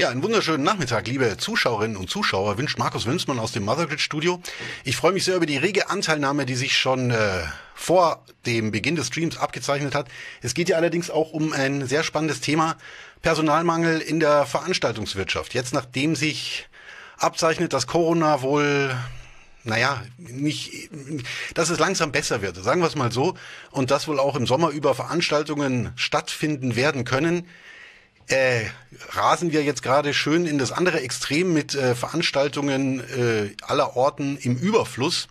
Ja, einen wunderschönen Nachmittag, liebe Zuschauerinnen und Zuschauer, wünscht Markus Wimsmann aus dem Mothergrid Studio. Ich freue mich sehr über die rege Anteilnahme, die sich schon äh, vor dem Beginn des Streams abgezeichnet hat. Es geht ja allerdings auch um ein sehr spannendes Thema, Personalmangel in der Veranstaltungswirtschaft. Jetzt nachdem sich abzeichnet, dass Corona wohl naja, nicht, dass es langsam besser wird, sagen wir es mal so, und dass wohl auch im Sommer über Veranstaltungen stattfinden werden können, äh, rasen wir jetzt gerade schön in das andere Extrem mit äh, Veranstaltungen äh, aller Orten im Überfluss.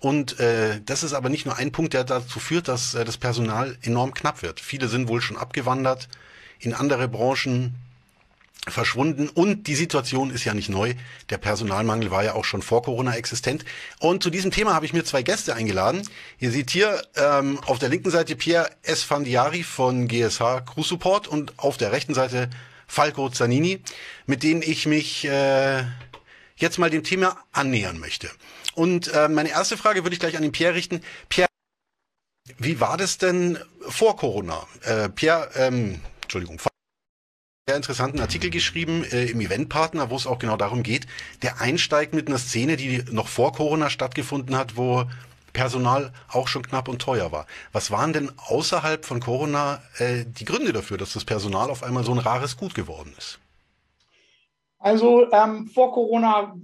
Und äh, das ist aber nicht nur ein Punkt, der dazu führt, dass äh, das Personal enorm knapp wird. Viele sind wohl schon abgewandert in andere Branchen, verschwunden und die Situation ist ja nicht neu. Der Personalmangel war ja auch schon vor Corona existent. Und zu diesem Thema habe ich mir zwei Gäste eingeladen. Ihr seht hier ähm, auf der linken Seite Pierre Esfandiari von GSH Crew Support und auf der rechten Seite Falco Zanini, mit denen ich mich äh, jetzt mal dem Thema annähern möchte. Und äh, meine erste Frage würde ich gleich an den Pierre richten. Pierre, wie war das denn vor Corona? Äh, Pierre, ähm, Entschuldigung sehr interessanten Artikel geschrieben äh, im Eventpartner, wo es auch genau darum geht, der einsteigt mit einer Szene, die noch vor Corona stattgefunden hat, wo Personal auch schon knapp und teuer war. Was waren denn außerhalb von Corona äh, die Gründe dafür, dass das Personal auf einmal so ein rares Gut geworden ist? Also ähm, vor Corona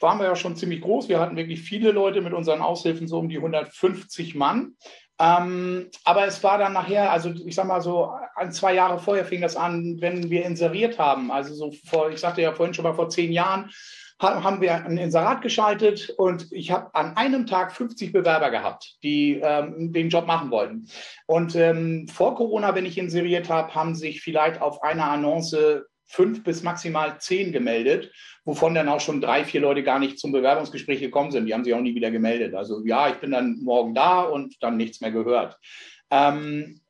waren wir ja schon ziemlich groß. Wir hatten wirklich viele Leute mit unseren Aushilfen, so um die 150 Mann. Ähm, aber es war dann nachher, also ich sag mal so, ein, zwei Jahre vorher fing das an, wenn wir inseriert haben. Also so vor, ich sagte ja vorhin schon mal vor zehn Jahren, haben wir ein Inserat geschaltet und ich habe an einem Tag 50 Bewerber gehabt, die ähm, den Job machen wollten. Und ähm, vor Corona, wenn ich inseriert habe, haben sich vielleicht auf einer Annonce fünf bis maximal zehn gemeldet, wovon dann auch schon drei, vier Leute gar nicht zum Bewerbungsgespräch gekommen sind. Die haben sich auch nie wieder gemeldet. Also ja, ich bin dann morgen da und dann nichts mehr gehört. Ähm,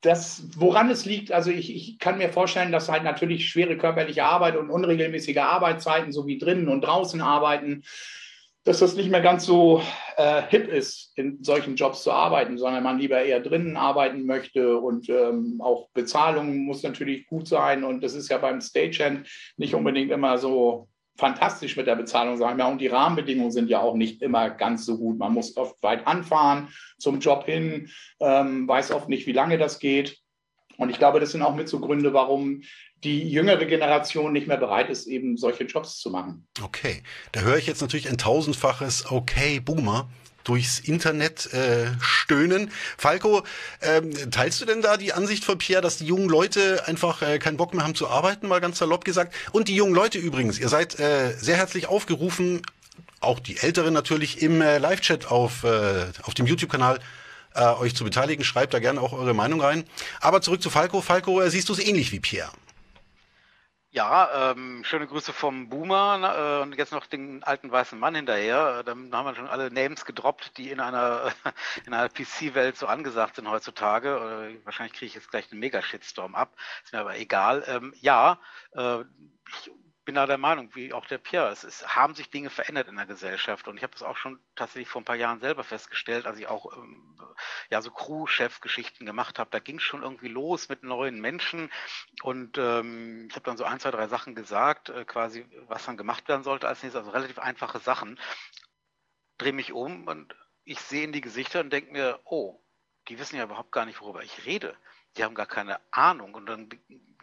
das, woran es liegt, also ich, ich kann mir vorstellen, dass halt natürlich schwere körperliche Arbeit und unregelmäßige Arbeitszeiten sowie drinnen und draußen arbeiten dass das nicht mehr ganz so äh, hip ist, in solchen Jobs zu arbeiten, sondern man lieber eher drinnen arbeiten möchte und ähm, auch Bezahlung muss natürlich gut sein und das ist ja beim Stagehand nicht unbedingt immer so fantastisch mit der Bezahlung, sagen wir, und die Rahmenbedingungen sind ja auch nicht immer ganz so gut. Man muss oft weit anfahren zum Job hin, ähm, weiß oft nicht, wie lange das geht. Und ich glaube, das sind auch mit so Gründe, warum die jüngere Generation nicht mehr bereit ist, eben solche Jobs zu machen. Okay, da höre ich jetzt natürlich ein tausendfaches Okay, Boomer durchs Internet äh, stöhnen. Falco, ähm, teilst du denn da die Ansicht von Pierre, dass die jungen Leute einfach äh, keinen Bock mehr haben zu arbeiten, mal ganz salopp gesagt? Und die jungen Leute übrigens, ihr seid äh, sehr herzlich aufgerufen, auch die Älteren natürlich, im äh, Live-Chat auf, äh, auf dem YouTube-Kanal äh, euch zu beteiligen. Schreibt da gerne auch eure Meinung rein. Aber zurück zu Falco. Falco, äh, siehst du es ähnlich wie Pierre? Ja, ähm, schöne Grüße vom Boomer äh, und jetzt noch den alten weißen Mann hinterher. Dann haben wir schon alle Names gedroppt, die in einer, in einer PC-Welt so angesagt sind heutzutage. Äh, wahrscheinlich kriege ich jetzt gleich einen Mega-Shitstorm ab. Ist mir aber egal. Ähm, ja, äh, ich bin da der Meinung, wie auch der Pierre, es, es haben sich Dinge verändert in der Gesellschaft und ich habe das auch schon tatsächlich vor ein paar Jahren selber festgestellt, als ich auch ähm, ja so Crew-Chef-Geschichten gemacht habe. Da ging es schon irgendwie los mit neuen Menschen und ähm, ich habe dann so ein, zwei, drei Sachen gesagt, äh, quasi, was dann gemacht werden sollte als nächstes, also relativ einfache Sachen. Drehe mich um und ich sehe in die Gesichter und denke mir, oh, die wissen ja überhaupt gar nicht, worüber ich rede. Die haben gar keine Ahnung. Und dann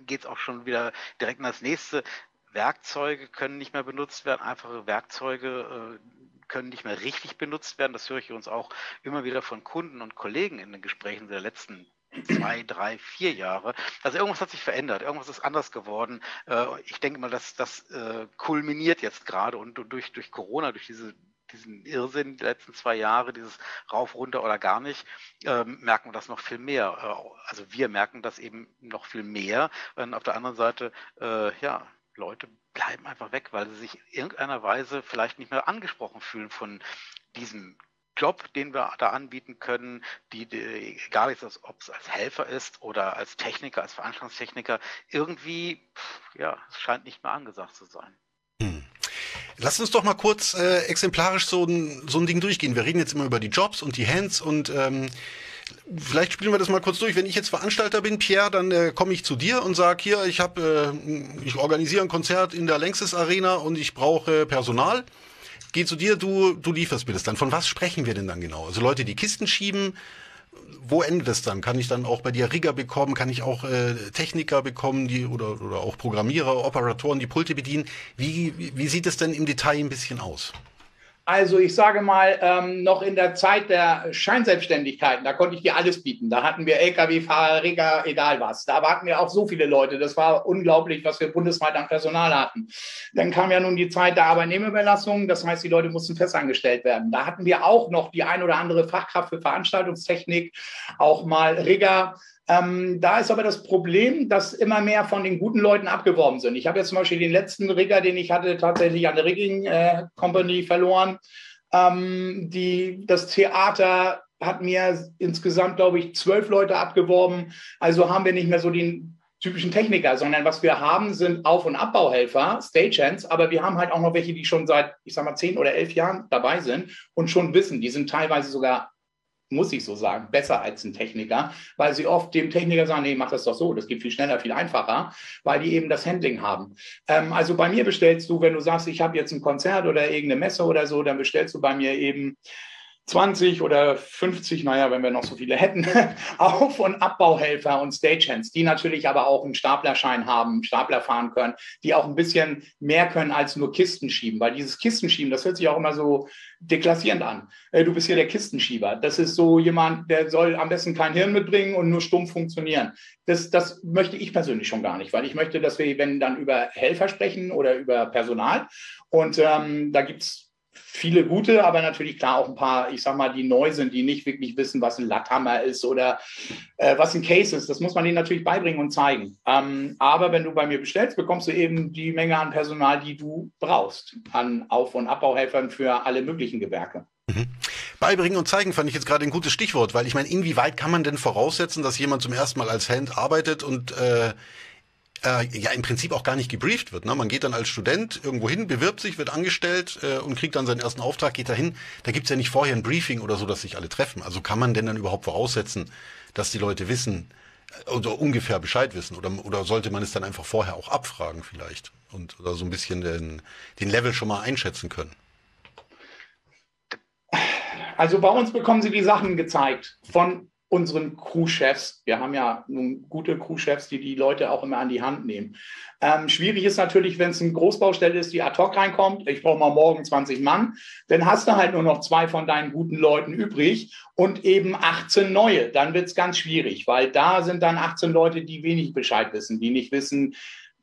geht es auch schon wieder direkt in das nächste. Werkzeuge können nicht mehr benutzt werden, einfache Werkzeuge äh, können nicht mehr richtig benutzt werden. Das höre ich uns auch immer wieder von Kunden und Kollegen in den Gesprächen der letzten zwei, drei, vier Jahre. Also irgendwas hat sich verändert, irgendwas ist anders geworden. Äh, ich denke mal, dass das äh, kulminiert jetzt gerade und durch, durch Corona, durch diese diesen Irrsinn die letzten zwei Jahre, dieses rauf, runter oder gar nicht, ähm, merken wir das noch viel mehr. Äh, also wir merken das eben noch viel mehr. Und auf der anderen Seite, äh, ja, Leute bleiben einfach weg, weil sie sich in irgendeiner Weise vielleicht nicht mehr angesprochen fühlen von diesem Job, den wir da anbieten können, die, die egal ob es als Helfer ist oder als Techniker, als Veranstaltungstechniker, irgendwie, ja, es scheint nicht mehr angesagt zu sein. Lass uns doch mal kurz äh, exemplarisch so ein, so ein Ding durchgehen. Wir reden jetzt immer über die Jobs und die Hands und ähm, vielleicht spielen wir das mal kurz durch. Wenn ich jetzt Veranstalter bin, Pierre, dann äh, komme ich zu dir und sage hier, ich äh, ich organisiere ein Konzert in der Längstes Arena und ich brauche Personal. Geh zu dir, du, du lieferst mir das dann. Von was sprechen wir denn dann genau? Also Leute, die Kisten schieben, wo endet es dann? Kann ich dann auch bei dir Rigger bekommen? Kann ich auch äh, Techniker bekommen, die oder, oder auch Programmierer, Operatoren, die Pulte bedienen? Wie, wie, wie sieht es denn im Detail ein bisschen aus? Also ich sage mal, ähm, noch in der Zeit der Scheinselbstständigkeiten, da konnte ich dir alles bieten. Da hatten wir Lkw-Fahrer, Rigger, egal was. Da warten wir auch so viele Leute. Das war unglaublich, was wir bundesweit an Personal hatten. Dann kam ja nun die Zeit der Arbeitnehmerüberlassung. Das heißt, die Leute mussten festangestellt werden. Da hatten wir auch noch die ein oder andere Fachkraft für Veranstaltungstechnik, auch mal Rigger. Ähm, da ist aber das Problem, dass immer mehr von den guten Leuten abgeworben sind. Ich habe jetzt zum Beispiel den letzten Rigger, den ich hatte, tatsächlich an der Rigging äh, Company verloren. Ähm, die, das Theater hat mir insgesamt, glaube ich, zwölf Leute abgeworben. Also haben wir nicht mehr so den typischen Techniker, sondern was wir haben, sind Auf- und Abbauhelfer, Stagehands, aber wir haben halt auch noch welche, die schon seit, ich sag mal, zehn oder elf Jahren dabei sind und schon wissen, die sind teilweise sogar muss ich so sagen, besser als ein Techniker, weil sie oft dem Techniker sagen, nee, mach das doch so, das geht viel schneller, viel einfacher, weil die eben das Handling haben. Ähm, also bei mir bestellst du, wenn du sagst, ich habe jetzt ein Konzert oder irgendeine Messe oder so, dann bestellst du bei mir eben 20 oder 50, naja, wenn wir noch so viele hätten, Auf- und Abbauhelfer und Stagehands, die natürlich aber auch einen Staplerschein haben, Stapler fahren können, die auch ein bisschen mehr können als nur Kisten schieben, weil dieses Kistenschieben, das hört sich auch immer so deklassierend an. Äh, du bist hier der Kistenschieber. Das ist so jemand, der soll am besten kein Hirn mitbringen und nur stumpf funktionieren. Das, das möchte ich persönlich schon gar nicht, weil ich möchte, dass wir, wenn dann über Helfer sprechen oder über Personal und ähm, da gibt's viele gute, aber natürlich klar auch ein paar, ich sag mal, die neu sind, die nicht wirklich wissen, was ein Latthammer ist oder äh, was ein Case ist. Das muss man denen natürlich beibringen und zeigen. Ähm, aber wenn du bei mir bestellst, bekommst du eben die Menge an Personal, die du brauchst, an Auf- und Abbauhelfern für alle möglichen Gewerke. Mhm. Beibringen und zeigen fand ich jetzt gerade ein gutes Stichwort, weil ich meine, inwieweit kann man denn voraussetzen, dass jemand zum ersten Mal als Hand arbeitet und äh, äh, ja im Prinzip auch gar nicht gebrieft wird. Ne? Man geht dann als Student irgendwo hin, bewirbt sich, wird angestellt äh, und kriegt dann seinen ersten Auftrag, geht dahin. Da gibt's ja nicht vorher ein Briefing oder so, dass sich alle treffen. Also kann man denn dann überhaupt voraussetzen, dass die Leute wissen äh, oder ungefähr Bescheid wissen? Oder, oder sollte man es dann einfach vorher auch abfragen vielleicht und oder so ein bisschen den, den Level schon mal einschätzen können? Also bei uns bekommen sie die Sachen gezeigt von unseren Crewchefs. Wir haben ja nun gute Crewchefs, die die Leute auch immer an die Hand nehmen. Ähm, schwierig ist natürlich, wenn es eine Großbaustelle ist, die ad hoc reinkommt. Ich brauche mal morgen 20 Mann. Dann hast du halt nur noch zwei von deinen guten Leuten übrig und eben 18 neue. Dann wird es ganz schwierig, weil da sind dann 18 Leute, die wenig Bescheid wissen, die nicht wissen,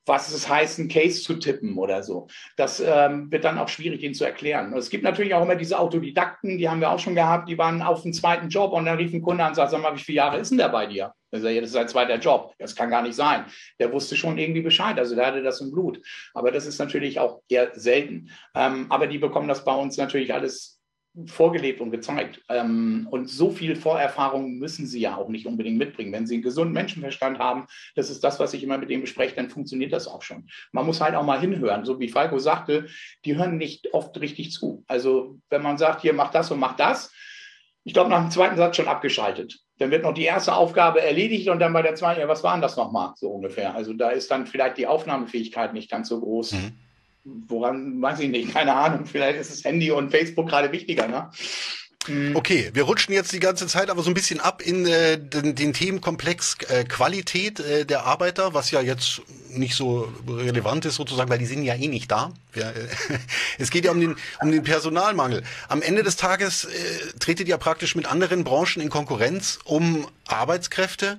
was es heißt, einen Case zu tippen oder so. Das ähm, wird dann auch schwierig, ihnen zu erklären. Es gibt natürlich auch immer diese Autodidakten, die haben wir auch schon gehabt, die waren auf dem zweiten Job und dann rief ein Kunde an und sagte, sag mal, wie viele Jahre ist denn der bei dir? Das ist sein zweiter Job. Das kann gar nicht sein. Der wusste schon irgendwie Bescheid. Also der hatte das im Blut. Aber das ist natürlich auch eher selten. Ähm, aber die bekommen das bei uns natürlich alles vorgelebt und gezeigt. Ähm, und so viel Vorerfahrung müssen sie ja auch nicht unbedingt mitbringen. Wenn sie einen gesunden Menschenverstand haben, das ist das, was ich immer mit denen bespreche, dann funktioniert das auch schon. Man muss halt auch mal hinhören. So wie Falco sagte, die hören nicht oft richtig zu. Also wenn man sagt, hier mach das und mach das, ich glaube, nach dem zweiten Satz schon abgeschaltet. Dann wird noch die erste Aufgabe erledigt und dann bei der zweiten, ja, was war denn das nochmal, so ungefähr. Also da ist dann vielleicht die Aufnahmefähigkeit nicht ganz so groß. Mhm. Woran, weiß ich nicht, keine Ahnung. Vielleicht ist das Handy und Facebook gerade wichtiger, ne? Mhm. Okay, wir rutschen jetzt die ganze Zeit aber so ein bisschen ab in äh, den, den Themenkomplex äh, Qualität äh, der Arbeiter, was ja jetzt nicht so relevant ist sozusagen, weil die sind ja eh nicht da. Ja, äh, es geht ja um den, um den Personalmangel. Am Ende des Tages äh, tretet ihr praktisch mit anderen Branchen in Konkurrenz um Arbeitskräfte.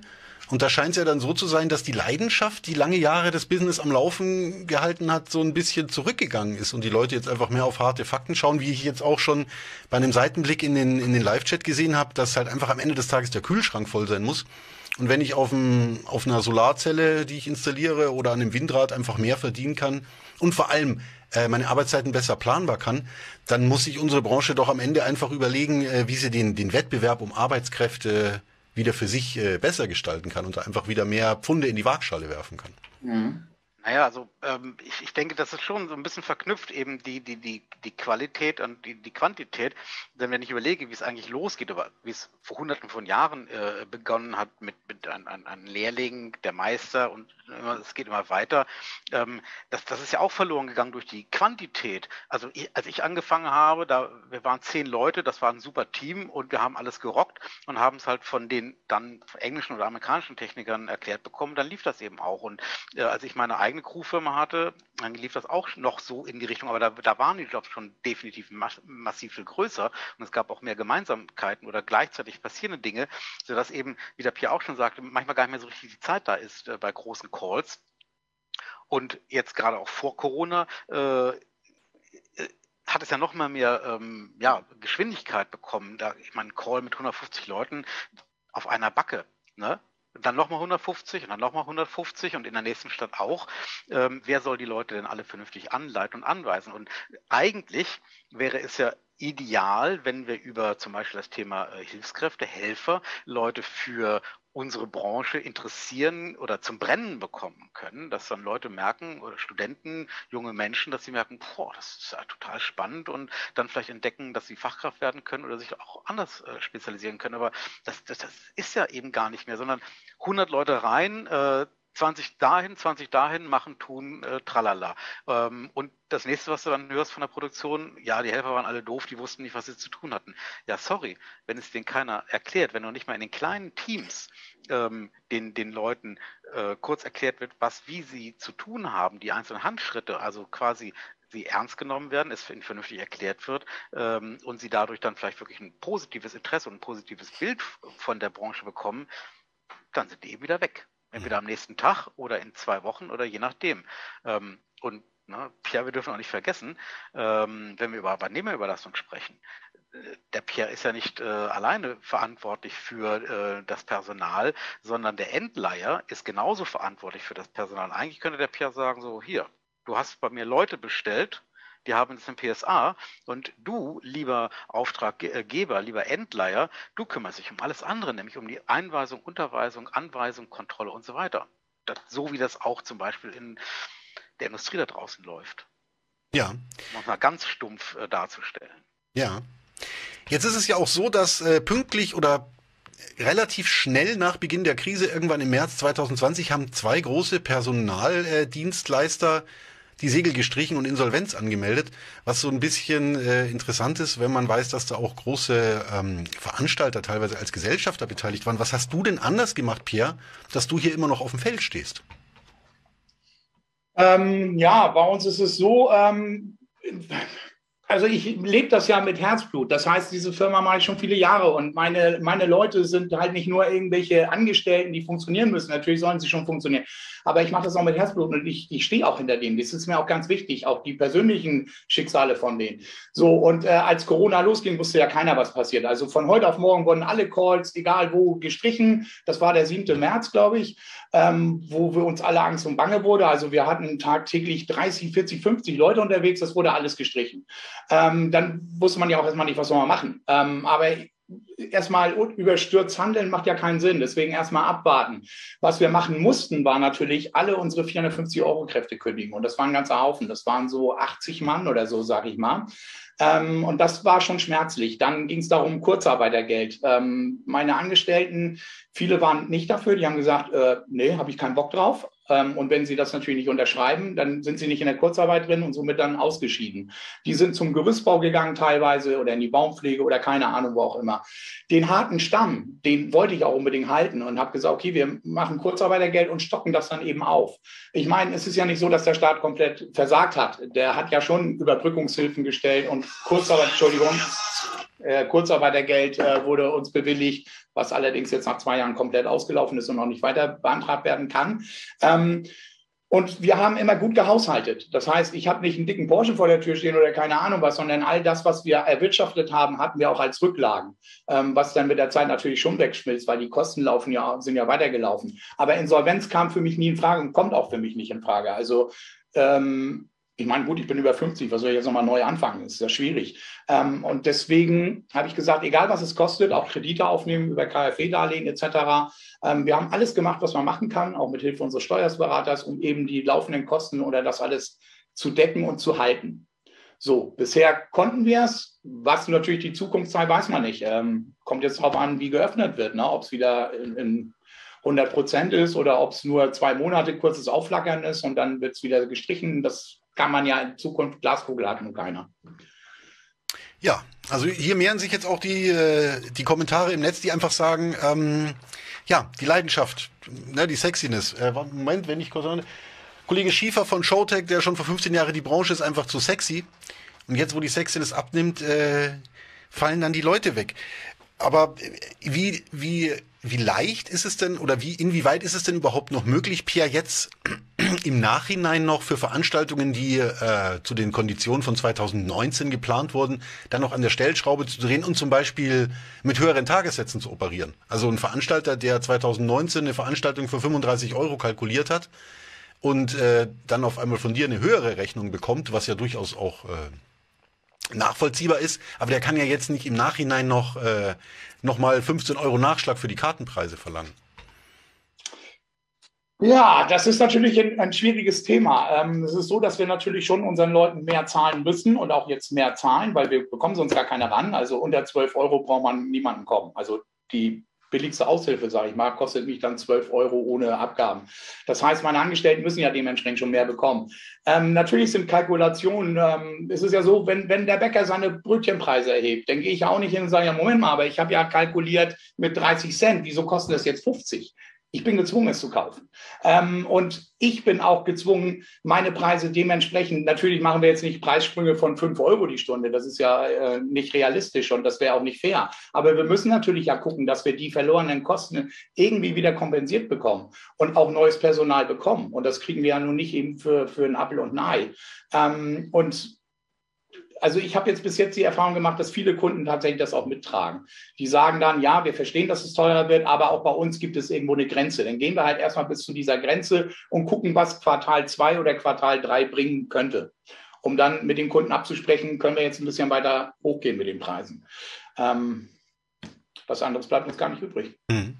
Und da scheint es ja dann so zu sein, dass die Leidenschaft, die lange Jahre das Business am Laufen gehalten hat, so ein bisschen zurückgegangen ist und die Leute jetzt einfach mehr auf harte Fakten schauen, wie ich jetzt auch schon bei einem Seitenblick in den, in den Live-Chat gesehen habe, dass halt einfach am Ende des Tages der Kühlschrank voll sein muss. Und wenn ich auf, einem, auf einer Solarzelle, die ich installiere, oder an einem Windrad einfach mehr verdienen kann und vor allem äh, meine Arbeitszeiten besser planbar kann, dann muss sich unsere Branche doch am Ende einfach überlegen, äh, wie sie den, den Wettbewerb um Arbeitskräfte wieder für sich äh, besser gestalten kann und einfach wieder mehr Pfunde in die Waagschale werfen kann. Mhm. Naja, also ähm, ich, ich denke, das ist schon so ein bisschen verknüpft, eben die, die, die, die Qualität und die, die Quantität. Denn wenn ich überlege, wie es eigentlich losgeht, oder wie es vor hunderten von Jahren äh, begonnen hat mit, mit an, an Lehrlingen, der Meister und es geht immer weiter, ähm, das, das ist ja auch verloren gegangen durch die Quantität. Also ich, als ich angefangen habe, da wir waren zehn Leute, das war ein super Team und wir haben alles gerockt und haben es halt von den dann englischen oder amerikanischen Technikern erklärt bekommen, dann lief das eben auch. Und äh, als ich meine eigene Crewfirma hatte, dann lief das auch noch so in die Richtung, aber da, da waren die Jobs schon definitiv massiv viel größer und es gab auch mehr Gemeinsamkeiten oder gleichzeitig passierende Dinge, sodass eben, wie der Pierre auch schon sagte, manchmal gar nicht mehr so richtig die Zeit da ist äh, bei großen Calls. Und jetzt gerade auch vor Corona äh, äh hat es ja noch mal mehr ähm, ja, Geschwindigkeit bekommen. Da, ich meine, Call mit 150 Leuten auf einer Backe. Ne? dann nochmal 150 und dann nochmal 150 und in der nächsten Stadt auch. Ähm, wer soll die Leute denn alle vernünftig anleiten und anweisen? Und eigentlich wäre es ja ideal, wenn wir über zum Beispiel das Thema äh, Hilfskräfte, Helfer, Leute für unsere Branche interessieren oder zum Brennen bekommen können, dass dann Leute merken oder Studenten, junge Menschen, dass sie merken, boah, das ist ja total spannend und dann vielleicht entdecken, dass sie Fachkraft werden können oder sich auch anders äh, spezialisieren können. Aber das, das, das, ist ja eben gar nicht mehr, sondern 100 Leute rein, äh, 20 dahin, 20 dahin, machen, tun, äh, tralala. Ähm, und das nächste, was du dann hörst von der Produktion, ja, die Helfer waren alle doof, die wussten nicht, was sie zu tun hatten. Ja, sorry, wenn es denen keiner erklärt, wenn noch nicht mal in den kleinen Teams ähm, den, den Leuten äh, kurz erklärt wird, was, wie sie zu tun haben, die einzelnen Handschritte, also quasi sie ernst genommen werden, es vernünftig erklärt wird ähm, und sie dadurch dann vielleicht wirklich ein positives Interesse und ein positives Bild von der Branche bekommen, dann sind die eben wieder weg. Entweder am nächsten Tag oder in zwei Wochen oder je nachdem. Ähm, und ne, Pierre, wir dürfen auch nicht vergessen, ähm, wenn wir über Arbeitnehmerüberlassung sprechen, äh, der Pierre ist ja nicht äh, alleine verantwortlich für äh, das Personal, sondern der Endleiher ist genauso verantwortlich für das Personal. Eigentlich könnte der Pierre sagen, so hier, du hast bei mir Leute bestellt, die haben jetzt ein PSA und du, lieber Auftraggeber, lieber Endleiher, du kümmerst dich um alles andere, nämlich um die Einweisung, Unterweisung, Anweisung, Kontrolle und so weiter. Das, so wie das auch zum Beispiel in der Industrie da draußen läuft. Ja. Um es mal ganz stumpf äh, darzustellen. Ja. Jetzt ist es ja auch so, dass äh, pünktlich oder relativ schnell nach Beginn der Krise, irgendwann im März 2020, haben zwei große Personaldienstleister äh, die Segel gestrichen und Insolvenz angemeldet, was so ein bisschen äh, interessant ist, wenn man weiß, dass da auch große ähm, Veranstalter teilweise als Gesellschafter beteiligt waren. Was hast du denn anders gemacht, Pierre, dass du hier immer noch auf dem Feld stehst? Ähm, ja, bei uns ist es so, ähm, also ich lebe das ja mit Herzblut. Das heißt, diese Firma mache ich schon viele Jahre und meine, meine Leute sind halt nicht nur irgendwelche Angestellten, die funktionieren müssen. Natürlich sollen sie schon funktionieren. Aber ich mache das auch mit Herzblut und ich, ich stehe auch hinter denen. Das ist mir auch ganz wichtig, auch die persönlichen Schicksale von denen. So, und äh, als Corona losging, wusste ja keiner, was passiert. Also von heute auf morgen wurden alle Calls, egal wo, gestrichen. Das war der 7. März, glaube ich, ähm, wo wir uns alle Angst und Bange wurde. Also wir hatten tagtäglich 30, 40, 50 Leute unterwegs. Das wurde alles gestrichen. Ähm, dann wusste man ja auch erstmal nicht, was soll man machen. Ähm, aber erstmal überstürzt handeln macht ja keinen Sinn. Deswegen erstmal abwarten. Was wir machen mussten, war natürlich alle unsere 450 Euro Kräfte kündigen. Und das war ein ganzer Haufen. Das waren so 80 Mann oder so, sage ich mal. Ähm, und das war schon schmerzlich. Dann ging es darum, Kurzarbeitergeld. Ähm, meine Angestellten, viele waren nicht dafür. Die haben gesagt, äh, nee, habe ich keinen Bock drauf. Ähm, und wenn sie das natürlich nicht unterschreiben, dann sind sie nicht in der Kurzarbeit drin und somit dann ausgeschieden. Die sind zum Gerüstbau gegangen teilweise oder in die Baumpflege oder keine Ahnung, wo auch immer. Den harten Stamm, den wollte ich auch unbedingt halten und habe gesagt, okay, wir machen Kurzarbeitergeld und stocken das dann eben auf. Ich meine, es ist ja nicht so, dass der Staat komplett versagt hat. Der hat ja schon Überbrückungshilfen gestellt und Kurzarbeit, Entschuldigung, äh, Kurzarbeitergeld äh, wurde uns bewilligt, was allerdings jetzt nach zwei Jahren komplett ausgelaufen ist und noch nicht weiter beantragt werden kann. Ähm, und wir haben immer gut gehaushaltet. Das heißt, ich habe nicht einen dicken Porsche vor der Tür stehen oder keine Ahnung was, sondern all das, was wir erwirtschaftet haben, hatten wir auch als Rücklagen, ähm, was dann mit der Zeit natürlich schon wegschmilzt, weil die Kosten laufen ja, sind ja weitergelaufen. Aber Insolvenz kam für mich nie in Frage und kommt auch für mich nicht in Frage. Also ähm, ich meine, gut, ich bin über 50, was soll ich jetzt nochmal neu anfangen? Das ist ja schwierig. Ähm, und deswegen habe ich gesagt, egal was es kostet, auch Kredite aufnehmen über KfW-Darlehen etc. Ähm, wir haben alles gemacht, was man machen kann, auch mit Hilfe unseres Steuersberaters, um eben die laufenden Kosten oder das alles zu decken und zu halten. So, bisher konnten wir es. Was natürlich die Zukunft sei, weiß man nicht. Ähm, kommt jetzt darauf an, wie geöffnet wird, ne? ob es wieder in, in 100 Prozent ist oder ob es nur zwei Monate kurzes Aufflackern ist und dann wird es wieder gestrichen. Das kann man ja in Zukunft Glaskugel hat und keiner. Ja, also hier mehren sich jetzt auch die, äh, die Kommentare im Netz, die einfach sagen, ähm, ja, die Leidenschaft, ne, die Sexiness. Äh, Moment, wenn ich kurz Kollege Schiefer von Showtech, der schon vor 15 Jahren die Branche ist, einfach zu sexy. Und jetzt, wo die Sexiness abnimmt, äh, fallen dann die Leute weg. Aber wie, wie, wie leicht ist es denn oder wie, inwieweit ist es denn überhaupt noch möglich, Pierre, jetzt im Nachhinein noch für Veranstaltungen, die äh, zu den Konditionen von 2019 geplant wurden, dann noch an der Stellschraube zu drehen und zum Beispiel mit höheren Tagessätzen zu operieren? Also ein Veranstalter, der 2019 eine Veranstaltung für 35 Euro kalkuliert hat und äh, dann auf einmal von dir eine höhere Rechnung bekommt, was ja durchaus auch äh, nachvollziehbar ist, aber der kann ja jetzt nicht im Nachhinein noch, äh, noch mal 15 Euro Nachschlag für die Kartenpreise verlangen. Ja, das ist natürlich ein, ein schwieriges Thema. Ähm, es ist so, dass wir natürlich schon unseren Leuten mehr zahlen müssen und auch jetzt mehr zahlen, weil wir bekommen sonst gar keine ran. Also unter 12 Euro braucht man niemanden kommen. Also die billigste Aushilfe, sage ich mal, kostet mich dann 12 Euro ohne Abgaben. Das heißt, meine Angestellten müssen ja dementsprechend schon mehr bekommen. Ähm, natürlich sind Kalkulationen, ähm, es ist ja so, wenn, wenn der Bäcker seine Brötchenpreise erhebt, dann gehe ich auch nicht hin und sage, ja, Moment mal, aber ich habe ja kalkuliert mit 30 Cent, wieso kostet das jetzt 50? Ich bin gezwungen, es zu kaufen. Ähm, und ich bin auch gezwungen, meine Preise dementsprechend, natürlich machen wir jetzt nicht Preissprünge von 5 Euro die Stunde, das ist ja äh, nicht realistisch und das wäre auch nicht fair. Aber wir müssen natürlich ja gucken, dass wir die verlorenen Kosten irgendwie wieder kompensiert bekommen und auch neues Personal bekommen. Und das kriegen wir ja nun nicht eben für, für einen Apfel und ein Ei. Ähm, und also ich habe jetzt bis jetzt die Erfahrung gemacht, dass viele Kunden tatsächlich das auch mittragen. Die sagen dann, ja, wir verstehen, dass es teurer wird, aber auch bei uns gibt es irgendwo eine Grenze. Dann gehen wir halt erstmal bis zu dieser Grenze und gucken, was Quartal 2 oder Quartal 3 bringen könnte. Um dann mit den Kunden abzusprechen, können wir jetzt ein bisschen weiter hochgehen mit den Preisen. Ähm, was anderes bleibt uns gar nicht übrig. Mhm.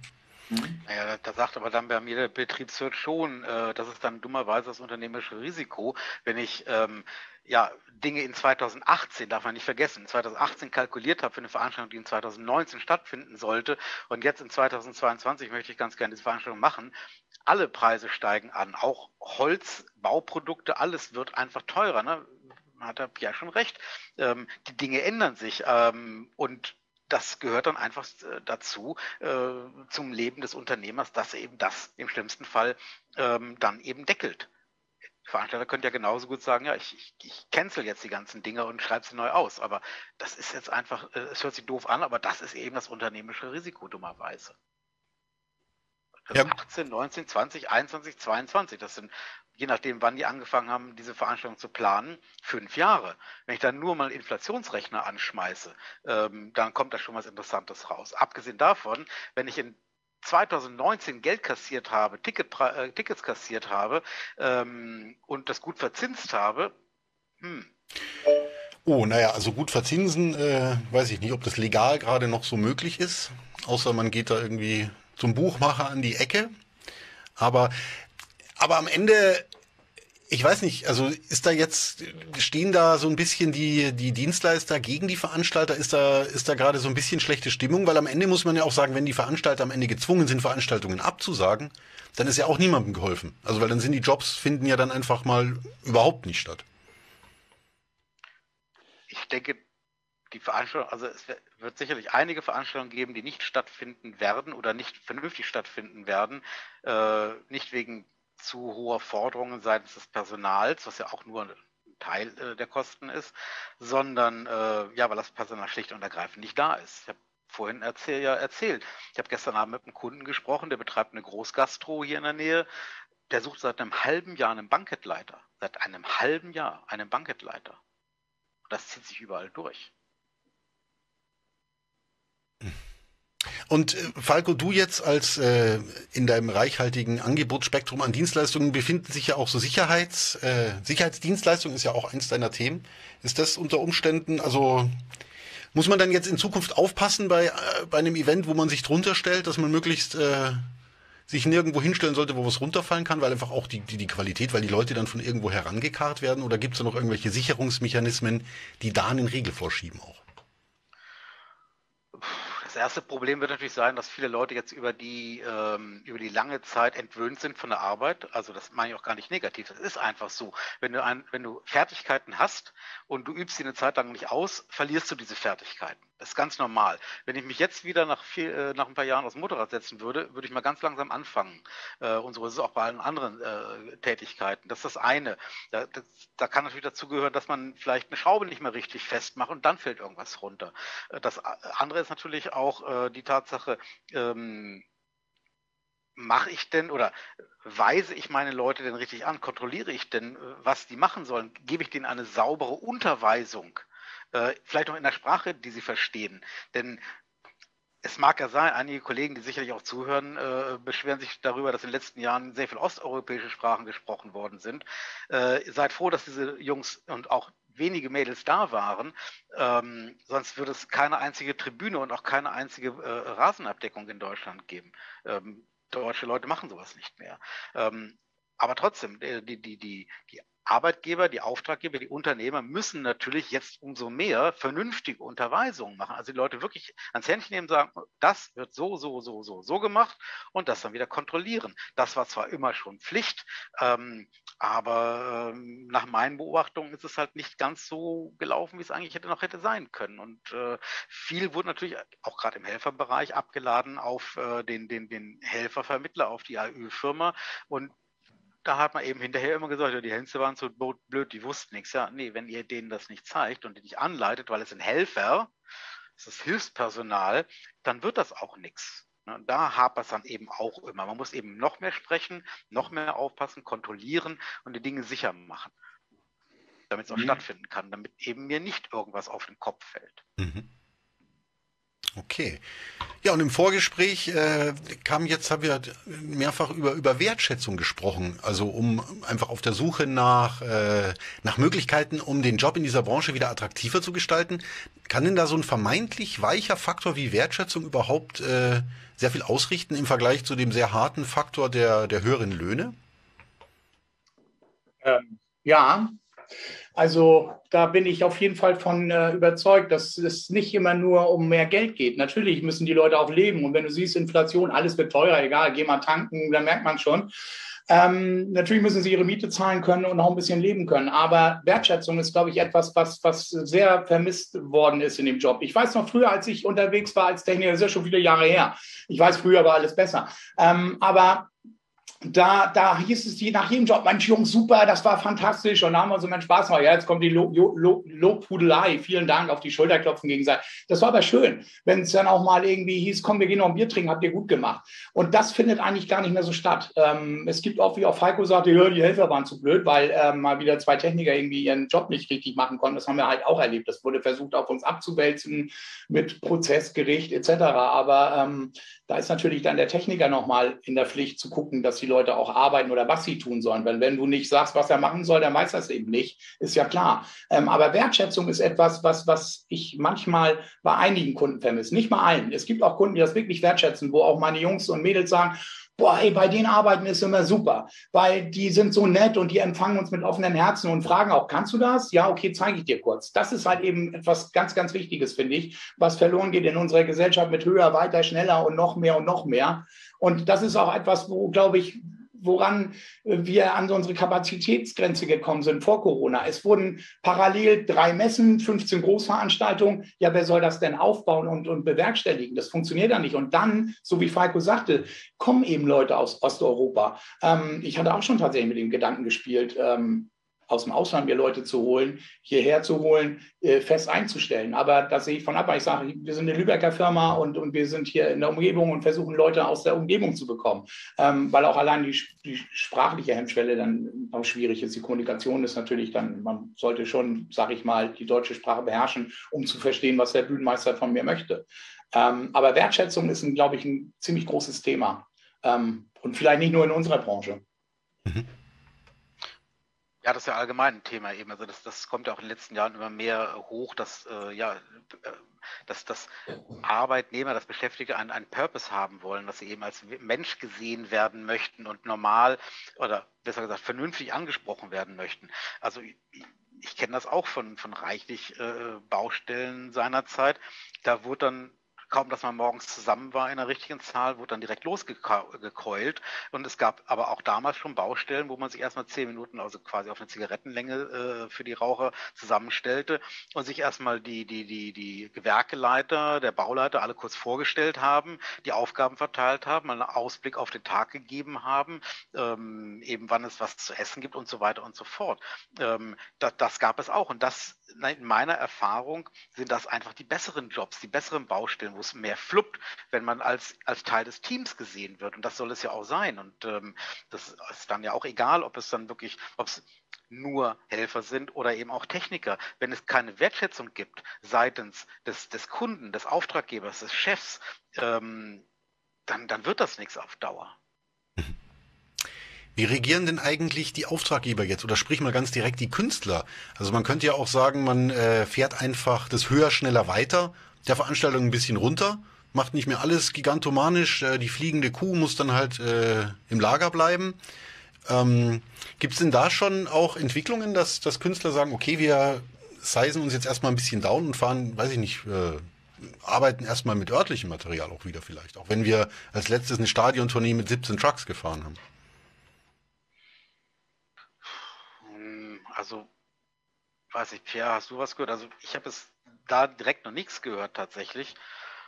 Mhm. Naja, da sagt aber dann bei mir der Betriebswirt schon, äh, das ist dann dummerweise das unternehmerische Risiko, wenn ich ähm, ja, Dinge in 2018, darf man nicht vergessen, 2018 kalkuliert habe für eine Veranstaltung, die in 2019 stattfinden sollte und jetzt in 2022 möchte ich ganz gerne diese Veranstaltung machen. Alle Preise steigen an, auch Holz, Bauprodukte, alles wird einfach teurer. Ne? Hat er ja schon recht. Ähm, die Dinge ändern sich ähm, und das gehört dann einfach äh, dazu, äh, zum Leben des Unternehmers, dass er eben das im schlimmsten Fall ähm, dann eben deckelt. Veranstalter könnte ja genauso gut sagen, ja, ich, ich, ich cancel jetzt die ganzen Dinge und schreibe sie neu aus. Aber das ist jetzt einfach, äh, es hört sich doof an, aber das ist eben das unternehmerische Risiko dummerweise. Das ja. 18, 19, 20, 21, 22, das sind, je nachdem, wann die angefangen haben, diese Veranstaltung zu planen, fünf Jahre. Wenn ich dann nur mal Inflationsrechner anschmeiße, ähm, dann kommt da schon was Interessantes raus. Abgesehen davon, wenn ich in 2019 Geld kassiert habe, Ticket, äh, Tickets kassiert habe ähm, und das gut verzinst habe, hm. Oh, naja, also gut verzinsen, äh, weiß ich nicht, ob das legal gerade noch so möglich ist, außer man geht da irgendwie zum Buchmacher an die Ecke. Aber, aber am Ende ich weiß nicht, also ist da jetzt, stehen da so ein bisschen die, die Dienstleister gegen die Veranstalter? Ist da, ist da gerade so ein bisschen schlechte Stimmung? Weil am Ende muss man ja auch sagen, wenn die Veranstalter am Ende gezwungen sind, Veranstaltungen abzusagen, dann ist ja auch niemandem geholfen. Also weil dann sind die Jobs, finden ja dann einfach mal überhaupt nicht statt. Ich denke, die Veranstaltung, also es wird sicherlich einige Veranstaltungen geben, die nicht stattfinden werden oder nicht vernünftig stattfinden werden. Äh, nicht wegen zu hoher Forderungen seitens des Personals, was ja auch nur ein Teil äh, der Kosten ist, sondern äh, ja, weil das Personal schlicht und ergreifend nicht da ist. Ich habe vorhin erzähl, ja, erzählt. Ich habe gestern Abend mit einem Kunden gesprochen, der betreibt eine Großgastro hier in der Nähe. Der sucht seit einem halben Jahr einen Bankettleiter. Seit einem halben Jahr einen Bankettleiter. Das zieht sich überall durch. Und äh, Falco, du jetzt als äh, in deinem reichhaltigen Angebotsspektrum an Dienstleistungen befinden sich ja auch so Sicherheits, äh, Sicherheitsdienstleistungen ist ja auch eins deiner Themen. Ist das unter Umständen, also muss man dann jetzt in Zukunft aufpassen bei, äh, bei einem Event, wo man sich drunter stellt, dass man möglichst äh, sich nirgendwo hinstellen sollte, wo was runterfallen kann, weil einfach auch die, die, die Qualität, weil die Leute dann von irgendwo herangekarrt werden? Oder gibt es da noch irgendwelche Sicherungsmechanismen, die da einen Riegel vorschieben auch? Das erste Problem wird natürlich sein, dass viele Leute jetzt über die, ähm, über die lange Zeit entwöhnt sind von der Arbeit. Also das meine ich auch gar nicht negativ. Das ist einfach so. Wenn du, ein, wenn du Fertigkeiten hast und du übst sie eine Zeit lang nicht aus, verlierst du diese Fertigkeiten. Das ist ganz normal. Wenn ich mich jetzt wieder nach, viel, äh, nach ein paar Jahren aus dem Motorrad setzen würde, würde ich mal ganz langsam anfangen. Äh, und so ist es auch bei allen anderen äh, Tätigkeiten. Das ist das eine. Da, das, da kann natürlich dazu gehören, dass man vielleicht eine Schraube nicht mehr richtig festmacht und dann fällt irgendwas runter. Äh, das andere ist natürlich auch äh, die Tatsache, ähm, mache ich denn oder weise ich meine Leute denn richtig an? Kontrolliere ich denn, was die machen sollen? Gebe ich denen eine saubere Unterweisung? Äh, vielleicht auch in der Sprache, die sie verstehen. Denn es mag ja sein, einige Kollegen, die sicherlich auch zuhören, äh, beschweren sich darüber, dass in den letzten Jahren sehr viele osteuropäische Sprachen gesprochen worden sind. Äh, seid froh, dass diese Jungs und auch wenige Mädels da waren, ähm, sonst würde es keine einzige Tribüne und auch keine einzige äh, Rasenabdeckung in Deutschland geben. Ähm, deutsche Leute machen sowas nicht mehr. Ähm, aber trotzdem, die, die, die, die Arbeitgeber, die Auftraggeber, die Unternehmer müssen natürlich jetzt umso mehr vernünftige Unterweisungen machen. Also die Leute wirklich ans Händchen nehmen sagen, das wird so, so, so, so, so gemacht und das dann wieder kontrollieren. Das war zwar immer schon Pflicht, ähm, aber ähm, nach meinen Beobachtungen ist es halt nicht ganz so gelaufen, wie es eigentlich hätte noch hätte sein können. Und äh, viel wurde natürlich auch gerade im Helferbereich abgeladen auf äh, den, den, den Helfervermittler, auf die AÜ-Firma. Und da hat man eben hinterher immer gesagt, ja, die Hänse waren so blöd, die wussten nichts. Ja, nee, wenn ihr denen das nicht zeigt und die nicht anleitet, weil es sind Helfer, es ist Hilfspersonal, dann wird das auch nichts. Ne, da hapert es dann eben auch immer. Man muss eben noch mehr sprechen, noch mehr aufpassen, kontrollieren und die Dinge sicher machen, damit es auch mhm. stattfinden kann, damit eben mir nicht irgendwas auf den Kopf fällt. Mhm. Okay. Ja, und im Vorgespräch äh, kam jetzt, haben wir mehrfach über, über Wertschätzung gesprochen. Also um einfach auf der Suche nach, äh, nach Möglichkeiten, um den Job in dieser Branche wieder attraktiver zu gestalten. Kann denn da so ein vermeintlich weicher Faktor wie Wertschätzung überhaupt äh, sehr viel ausrichten im Vergleich zu dem sehr harten Faktor der, der höheren Löhne? Ähm, ja, also da bin ich auf jeden Fall von äh, überzeugt, dass es nicht immer nur um mehr Geld geht. Natürlich müssen die Leute auch leben. Und wenn du siehst, Inflation, alles wird teurer, egal, geh mal tanken, dann merkt man schon. Ähm, natürlich müssen sie ihre Miete zahlen können und auch ein bisschen leben können. Aber Wertschätzung ist, glaube ich, etwas, was, was sehr vermisst worden ist in dem Job. Ich weiß noch früher, als ich unterwegs war als Techniker, das ist ja schon viele Jahre her. Ich weiß, früher war alles besser. Ähm, aber da, da hieß es die, nach jedem Job, Mensch, Jungs, super, das war fantastisch. Und da haben wir so, Mensch, Spaß mal. Ja, jetzt kommt die Lobhudelei. Vielen Dank auf die Schulterklopfen gegenseitig. Das war aber schön, wenn es dann auch mal irgendwie hieß, komm, wir gehen noch ein Bier trinken, habt ihr gut gemacht. Und das findet eigentlich gar nicht mehr so statt. Ähm, es gibt auch, wie auch Falco sagte, ja, die Helfer waren zu blöd, weil ähm, mal wieder zwei Techniker irgendwie ihren Job nicht richtig machen konnten. Das haben wir halt auch erlebt. Das wurde versucht, auf uns abzuwälzen mit Prozessgericht etc. Aber ähm, da ist natürlich dann der Techniker nochmal in der Pflicht zu gucken, dass die Leute auch arbeiten oder was sie tun sollen. Weil wenn du nicht sagst, was er machen soll, dann weiß er es eben nicht, ist ja klar. Ähm, aber Wertschätzung ist etwas, was, was ich manchmal bei einigen Kunden vermisse. Nicht mal allen. Es gibt auch Kunden, die das wirklich wertschätzen, wo auch meine Jungs und Mädels sagen, boah, ey, bei den Arbeiten ist immer super, weil die sind so nett und die empfangen uns mit offenen Herzen und fragen auch, kannst du das? Ja, okay, zeige ich dir kurz. Das ist halt eben etwas ganz, ganz Wichtiges, finde ich, was verloren geht in unserer Gesellschaft mit höher, weiter, schneller und noch mehr und noch mehr. Und das ist auch etwas, wo, glaube ich, woran wir an unsere Kapazitätsgrenze gekommen sind vor Corona. Es wurden parallel drei Messen, 15 Großveranstaltungen. Ja, wer soll das denn aufbauen und, und bewerkstelligen? Das funktioniert ja nicht. Und dann, so wie Falco sagte, kommen eben Leute aus Osteuropa. Ähm, ich hatte auch schon tatsächlich mit dem Gedanken gespielt, ähm, aus dem Ausland mir Leute zu holen, hierher zu holen, äh, fest einzustellen. Aber das sehe ich von ab, weil ich sage, wir sind eine Lübecker Firma und, und wir sind hier in der Umgebung und versuchen Leute aus der Umgebung zu bekommen. Ähm, weil auch allein die, die, sprachliche Hemmschwelle dann auch schwierig ist. Die Kommunikation ist natürlich dann, man sollte schon, sage ich mal, die deutsche Sprache beherrschen, um zu verstehen, was der Bühnenmeister von mir möchte. Ähm, aber Wertschätzung ist, glaube ich, ein ziemlich großes Thema. Ähm, und vielleicht nicht nur in unserer Branche. Mhm. Ja, das ist ja allgemein ein Thema eben. Also das, das kommt ja auch in den letzten Jahren immer mehr hoch, dass äh, ja, äh, dass, dass Arbeitnehmer, dass Beschäftigte einen, einen Purpose haben wollen, dass sie eben als Mensch gesehen werden möchten und normal oder besser gesagt vernünftig angesprochen werden möchten. Also ich, ich kenne das auch von, von reichlich äh, Baustellen seinerzeit. Da wurde dann kaum, dass man morgens zusammen war in der richtigen Zahl, wurde dann direkt losgekeult. Und es gab aber auch damals schon Baustellen, wo man sich erstmal zehn Minuten, also quasi auf eine Zigarettenlänge äh, für die Raucher zusammenstellte und sich erstmal die, die, die, die Gewerkeleiter, der Bauleiter alle kurz vorgestellt haben, die Aufgaben verteilt haben, einen Ausblick auf den Tag gegeben haben, ähm, eben wann es was zu essen gibt und so weiter und so fort. Ähm, das, das gab es auch. Und das in meiner Erfahrung sind das einfach die besseren Jobs, die besseren Baustellen, wo es mehr fluppt, wenn man als, als Teil des Teams gesehen wird. Und das soll es ja auch sein. Und ähm, das ist dann ja auch egal, ob es dann wirklich, ob es nur Helfer sind oder eben auch Techniker. Wenn es keine Wertschätzung gibt seitens des, des Kunden, des Auftraggebers, des Chefs, ähm, dann, dann wird das nichts auf Dauer. Wie regieren denn eigentlich die Auftraggeber jetzt? Oder sprich mal ganz direkt die Künstler. Also man könnte ja auch sagen, man äh, fährt einfach das höher, schneller weiter, der Veranstaltung ein bisschen runter, macht nicht mehr alles gigantomanisch. Äh, die fliegende Kuh muss dann halt äh, im Lager bleiben. Ähm, Gibt es denn da schon auch Entwicklungen, dass, dass Künstler sagen, okay, wir sizen uns jetzt erstmal ein bisschen down und fahren, weiß ich nicht, äh, arbeiten erstmal mit örtlichem Material auch wieder vielleicht. Auch wenn wir als letztes eine Stadiontournee mit 17 Trucks gefahren haben. Also, weiß ich, Pierre, hast du was gehört? Also, ich habe es da direkt noch nichts gehört tatsächlich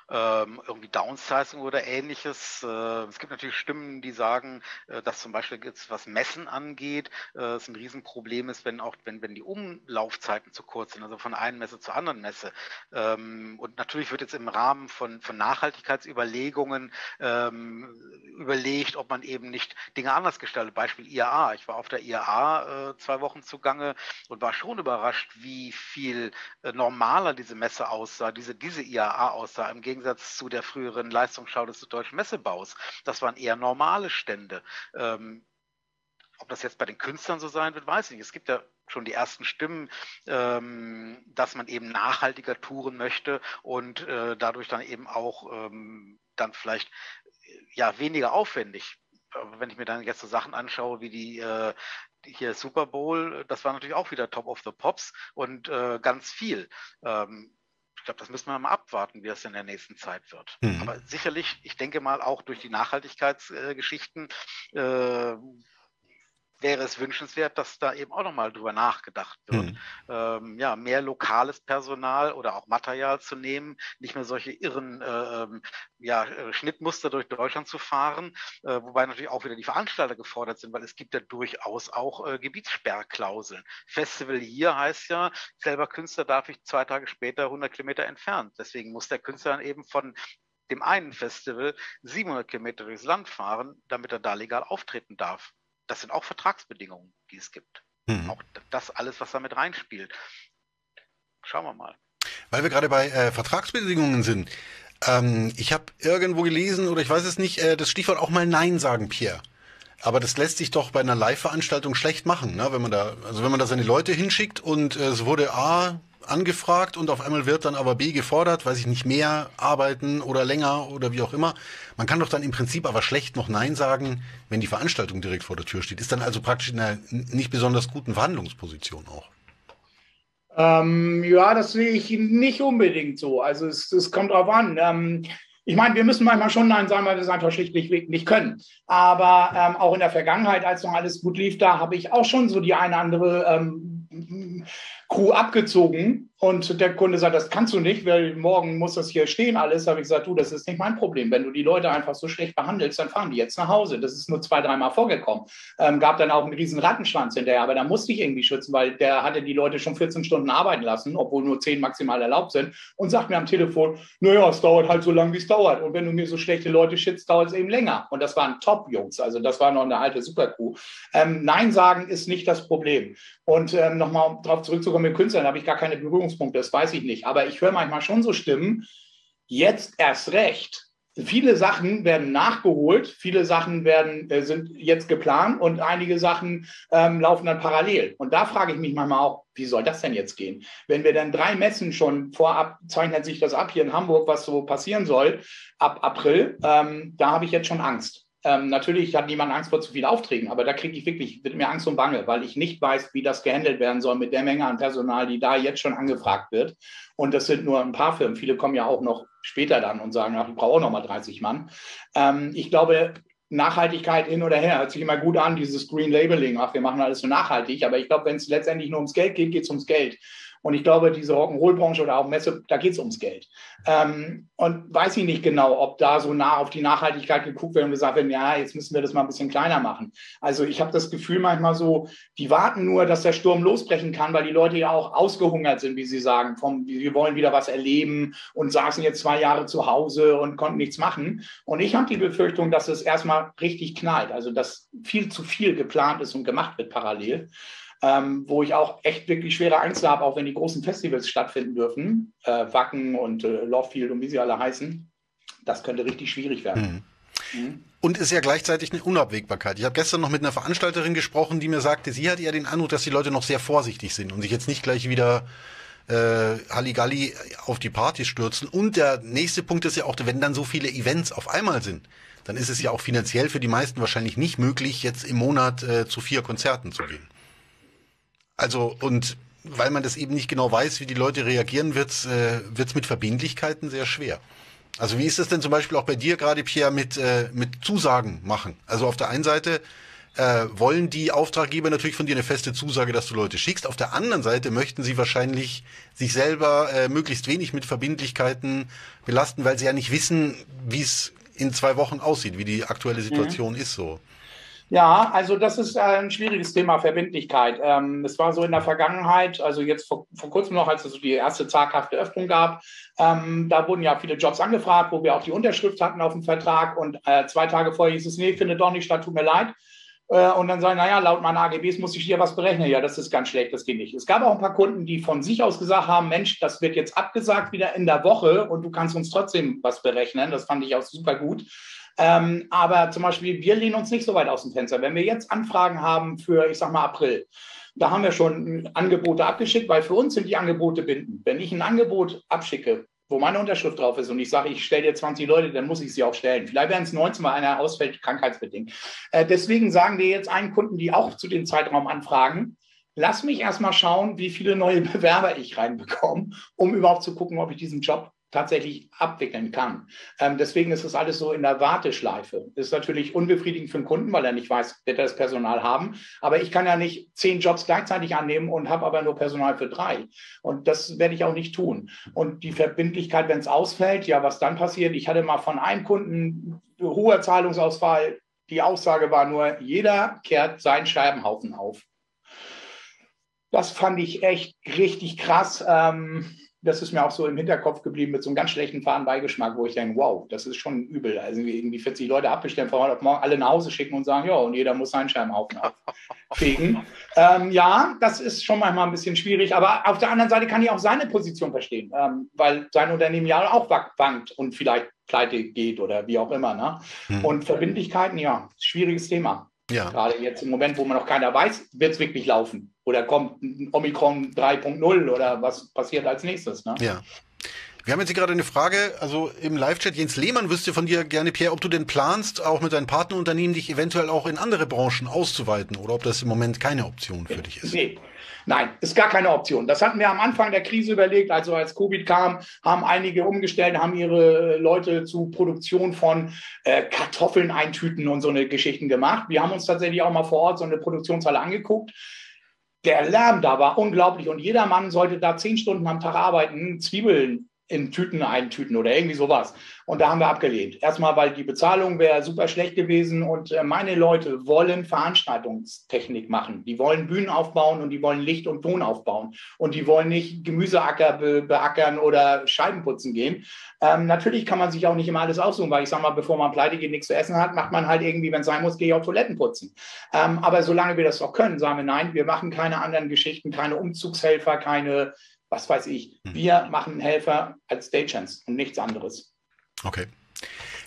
ähm, irgendwie Downsizing oder ähnliches. Äh, es gibt natürlich Stimmen, die sagen, äh, dass zum Beispiel jetzt was Messen angeht, äh, es ein Riesenproblem ist, wenn auch wenn, wenn die Umlaufzeiten zu kurz sind, also von einer Messe zur anderen Messe. Ähm, und natürlich wird jetzt im Rahmen von, von Nachhaltigkeitsüberlegungen ähm, überlegt, ob man eben nicht Dinge anders gestaltet. Beispiel IAA. Ich war auf der IAA äh, zwei Wochen zugange und war schon überrascht, wie viel äh, normaler diese Messe aussah, diese, diese IAA aussah, im Gegensatz Gegensatz zu der früheren Leistungsschau des Deutschen Messebaus. Das waren eher normale Stände. Ähm, ob das jetzt bei den Künstlern so sein wird, weiß ich nicht. Es gibt ja schon die ersten Stimmen, ähm, dass man eben nachhaltiger touren möchte und äh, dadurch dann eben auch ähm, dann vielleicht ja weniger aufwendig. Aber wenn ich mir dann jetzt so Sachen anschaue wie die äh, hier Super Bowl, das war natürlich auch wieder Top of the Pops und äh, ganz viel. Ähm, glaube, das müssen wir mal abwarten, wie es in der nächsten Zeit wird. Mhm. Aber sicherlich, ich denke mal, auch durch die Nachhaltigkeitsgeschichten äh, wäre es wünschenswert, dass da eben auch nochmal drüber nachgedacht wird. Mhm. Ähm, ja, mehr lokales Personal oder auch Material zu nehmen, nicht mehr solche irren äh, ähm, ja, äh, Schnittmuster durch Deutschland zu fahren, äh, wobei natürlich auch wieder die Veranstalter gefordert sind, weil es gibt ja durchaus auch äh, Gebietssperrklauseln. Festival hier heißt ja, selber Künstler darf ich zwei Tage später 100 Kilometer entfernt. Deswegen muss der Künstler dann eben von dem einen Festival 700 Kilometer durchs Land fahren, damit er da legal auftreten darf das sind auch Vertragsbedingungen, die es gibt. Mhm. Auch das alles, was damit reinspielt. Schauen wir mal. Weil wir gerade bei äh, Vertragsbedingungen sind. Ähm, ich habe irgendwo gelesen, oder ich weiß es nicht, äh, das Stichwort auch mal Nein sagen, Pierre. Aber das lässt sich doch bei einer Live-Veranstaltung schlecht machen, ne? wenn man da, also wenn man da seine Leute hinschickt und äh, es wurde A angefragt und auf einmal wird dann aber B gefordert, weiß ich nicht, mehr arbeiten oder länger oder wie auch immer. Man kann doch dann im Prinzip aber schlecht noch Nein sagen, wenn die Veranstaltung direkt vor der Tür steht. Ist dann also praktisch in einer nicht besonders guten Verhandlungsposition auch. Ähm, ja, das sehe ich nicht unbedingt so. Also es, es kommt drauf an. Ähm, ich meine, wir müssen manchmal schon Nein sagen, weil wir es einfach schlichtweg nicht können. Aber ähm, auch in der Vergangenheit, als noch alles gut lief, da habe ich auch schon so die eine andere ähm, Crew abgezogen und der Kunde sagt, das kannst du nicht, weil morgen muss das hier stehen alles. Da habe ich gesagt, du, das ist nicht mein Problem. Wenn du die Leute einfach so schlecht behandelst, dann fahren die jetzt nach Hause. Das ist nur zwei, dreimal vorgekommen. Ähm, gab dann auch einen riesen Rattenschwanz hinterher, aber da musste ich irgendwie schützen, weil der hatte die Leute schon 14 Stunden arbeiten lassen, obwohl nur 10 maximal erlaubt sind und sagt mir am Telefon, naja, es dauert halt so lange, wie es dauert. Und wenn du mir so schlechte Leute schützt, dauert es eben länger. Und das waren Top-Jungs, also das war noch eine alte Supercrew. Ähm, Nein sagen ist nicht das Problem. Und ähm, nochmal darauf zurückzukommen mit Künstlern, habe ich gar keine Berührungspunkte, das weiß ich nicht. Aber ich höre manchmal schon so Stimmen, Jetzt erst recht viele Sachen werden nachgeholt, viele Sachen werden, äh, sind jetzt geplant und einige Sachen ähm, laufen dann parallel. Und da frage ich mich manchmal auch, wie soll das denn jetzt gehen? Wenn wir dann drei Messen schon vorab, zeichnet sich das ab hier in Hamburg, was so passieren soll ab April, ähm, da habe ich jetzt schon Angst. Ähm, natürlich hat niemand Angst vor zu viel Aufträgen, aber da kriege ich wirklich, wird mir Angst und Bange, weil ich nicht weiß, wie das gehandelt werden soll mit der Menge an Personal, die da jetzt schon angefragt wird. Und das sind nur ein paar Firmen. Viele kommen ja auch noch später dann und sagen, ach, ich brauche auch noch mal 30 Mann. Ähm, ich glaube, Nachhaltigkeit hin oder her hört sich immer gut an, dieses Green Labeling. Ach, wir machen alles so nachhaltig. Aber ich glaube, wenn es letztendlich nur ums Geld geht, geht es ums Geld. Und ich glaube, diese Rock'n'Roll-Branche oder auch Messe, da geht es ums Geld. Ähm, und weiß ich nicht genau, ob da so nah auf die Nachhaltigkeit geguckt wird und gesagt wird, ja, jetzt müssen wir das mal ein bisschen kleiner machen. Also ich habe das Gefühl manchmal so, die warten nur, dass der Sturm losbrechen kann, weil die Leute ja auch ausgehungert sind, wie sie sagen. Vom, wir wollen wieder was erleben und saßen jetzt zwei Jahre zu Hause und konnten nichts machen. Und ich habe die Befürchtung, dass es erstmal richtig knallt. Also dass viel zu viel geplant ist und gemacht wird parallel ähm, wo ich auch echt wirklich schwere Angst habe, auch wenn die großen Festivals stattfinden dürfen, äh, Wacken und äh, Lovefield und wie sie alle heißen. Das könnte richtig schwierig werden. Mhm. Mhm. Und ist ja gleichzeitig eine Unabwägbarkeit. Ich habe gestern noch mit einer Veranstalterin gesprochen, die mir sagte, sie hat eher den Eindruck, dass die Leute noch sehr vorsichtig sind und sich jetzt nicht gleich wieder äh, Halligalli auf die Partys stürzen. Und der nächste Punkt ist ja auch, wenn dann so viele Events auf einmal sind, dann ist es ja auch finanziell für die meisten wahrscheinlich nicht möglich, jetzt im Monat äh, zu vier Konzerten zu gehen. Also, und weil man das eben nicht genau weiß, wie die Leute reagieren, wird's äh, wird's mit Verbindlichkeiten sehr schwer. Also wie ist es denn zum Beispiel auch bei dir gerade, Pierre, mit, äh, mit Zusagen machen? Also auf der einen Seite äh, wollen die Auftraggeber natürlich von dir eine feste Zusage, dass du Leute schickst. Auf der anderen Seite möchten sie wahrscheinlich sich selber äh, möglichst wenig mit Verbindlichkeiten belasten, weil sie ja nicht wissen, wie es in zwei Wochen aussieht, wie die aktuelle Situation mhm. ist so. Ja, also das ist ein schwieriges Thema Verbindlichkeit. Ähm, es war so in der Vergangenheit, also jetzt vor, vor kurzem noch, als es die erste zaghafte Öffnung gab, ähm, da wurden ja viele Jobs angefragt, wo wir auch die Unterschrift hatten auf dem Vertrag und äh, zwei Tage vorher hieß es, nee, findet doch nicht statt, tut mir leid. Äh, und dann sagen, naja, laut meinen AGBs muss ich hier was berechnen. Ja, das ist ganz schlecht, das geht nicht. Es gab auch ein paar Kunden, die von sich aus gesagt haben, Mensch, das wird jetzt abgesagt wieder in der Woche und du kannst uns trotzdem was berechnen. Das fand ich auch super gut. Ähm, aber zum Beispiel, wir lehnen uns nicht so weit aus dem Fenster. Wenn wir jetzt Anfragen haben für, ich sag mal, April, da haben wir schon Angebote abgeschickt, weil für uns sind die Angebote bindend. Wenn ich ein Angebot abschicke, wo meine Unterschrift drauf ist und ich sage, ich stelle dir 20 Leute, dann muss ich sie auch stellen. Vielleicht werden es 19, weil einer ausfällt, krankheitsbedingt. Äh, deswegen sagen wir jetzt einen Kunden, die auch zu dem Zeitraum anfragen, lass mich erstmal schauen, wie viele neue Bewerber ich reinbekomme, um überhaupt zu gucken, ob ich diesen Job tatsächlich abwickeln kann. Ähm, deswegen ist das alles so in der Warteschleife. Ist natürlich unbefriedigend für den Kunden, weil er nicht weiß, wird er das Personal haben. Aber ich kann ja nicht zehn Jobs gleichzeitig annehmen und habe aber nur Personal für drei. Und das werde ich auch nicht tun. Und die Verbindlichkeit, wenn es ausfällt, ja, was dann passiert? Ich hatte mal von einem Kunden hoher Zahlungsausfall. Die Aussage war nur, jeder kehrt seinen Scheibenhaufen auf. Das fand ich echt richtig krass. Ähm, das ist mir auch so im Hinterkopf geblieben mit so einem ganz schlechten Fadenbeigeschmack, wo ich denke, wow, das ist schon übel. Also irgendwie 40 Leute abbestellen, von heute auf morgen alle nach Hause schicken und sagen, ja, und jeder muss seinen Scheibenhaufen aufkriegen. ähm, ja, das ist schon manchmal ein bisschen schwierig, aber auf der anderen Seite kann ich auch seine Position verstehen, ähm, weil sein Unternehmen ja auch wankt und vielleicht pleite geht oder wie auch immer. Ne? Hm. Und Verbindlichkeiten, ja, schwieriges Thema. Ja. Gerade jetzt im Moment, wo man noch keiner weiß, wird es wirklich laufen. Oder kommt Omikron 3.0 oder was passiert als nächstes? Ne? Ja. Wir haben jetzt hier gerade eine Frage, also im Live-Chat, Jens Lehmann wüsste von dir gerne, Pierre, ob du denn planst, auch mit deinen Partnerunternehmen dich eventuell auch in andere Branchen auszuweiten oder ob das im Moment keine Option für dich ist. Nee, Nein, ist gar keine Option. Das hatten wir am Anfang der Krise überlegt. Also als Covid kam, haben einige umgestellt, haben ihre Leute zu Produktion von äh, Kartoffeln eintüten und so eine Geschichten gemacht. Wir haben uns tatsächlich auch mal vor Ort so eine Produktionshalle angeguckt der Lärm da war unglaublich und jeder Mann sollte da zehn Stunden am Tag arbeiten, Zwiebeln in Tüten eintüten oder irgendwie sowas. Und da haben wir abgelehnt. Erstmal, weil die Bezahlung wäre super schlecht gewesen und äh, meine Leute wollen Veranstaltungstechnik machen. Die wollen Bühnen aufbauen und die wollen Licht und Ton aufbauen. Und die wollen nicht Gemüseacker be beackern oder Scheiben putzen gehen. Ähm, natürlich kann man sich auch nicht immer alles aussuchen, weil ich sage mal, bevor man pleite geht, nichts zu essen hat, macht man halt irgendwie, wenn es sein muss, gehe ich auf Toiletten putzen. Ähm, aber solange wir das auch können, sagen wir nein, wir machen keine anderen Geschichten, keine Umzugshelfer, keine was weiß ich. Hm. Wir machen Helfer als Stagehands und nichts anderes. Okay.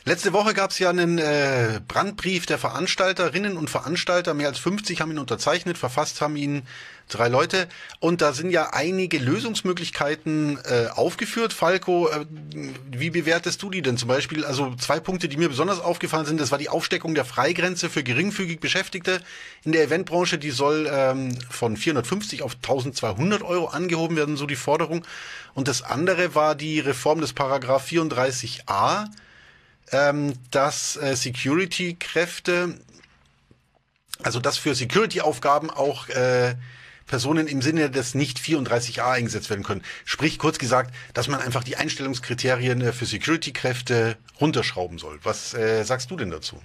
Letzte Woche gab es ja einen äh, Brandbrief der Veranstalterinnen und Veranstalter. Mehr als 50 haben ihn unterzeichnet. Verfasst haben ihn drei Leute. Und da sind ja einige Lösungsmöglichkeiten äh, aufgeführt. Falco, äh, wie bewertest du die denn zum Beispiel? Also zwei Punkte, die mir besonders aufgefallen sind. Das war die Aufsteckung der Freigrenze für geringfügig Beschäftigte in der Eventbranche. Die soll ähm, von 450 auf 1200 Euro angehoben werden, so die Forderung. Und das andere war die Reform des Paragraph 34a ähm, dass äh, Security-Kräfte, also dass für Security-Aufgaben auch äh, Personen im Sinne des nicht 34a eingesetzt werden können. Sprich, kurz gesagt, dass man einfach die Einstellungskriterien äh, für Security-Kräfte runterschrauben soll. Was äh, sagst du denn dazu?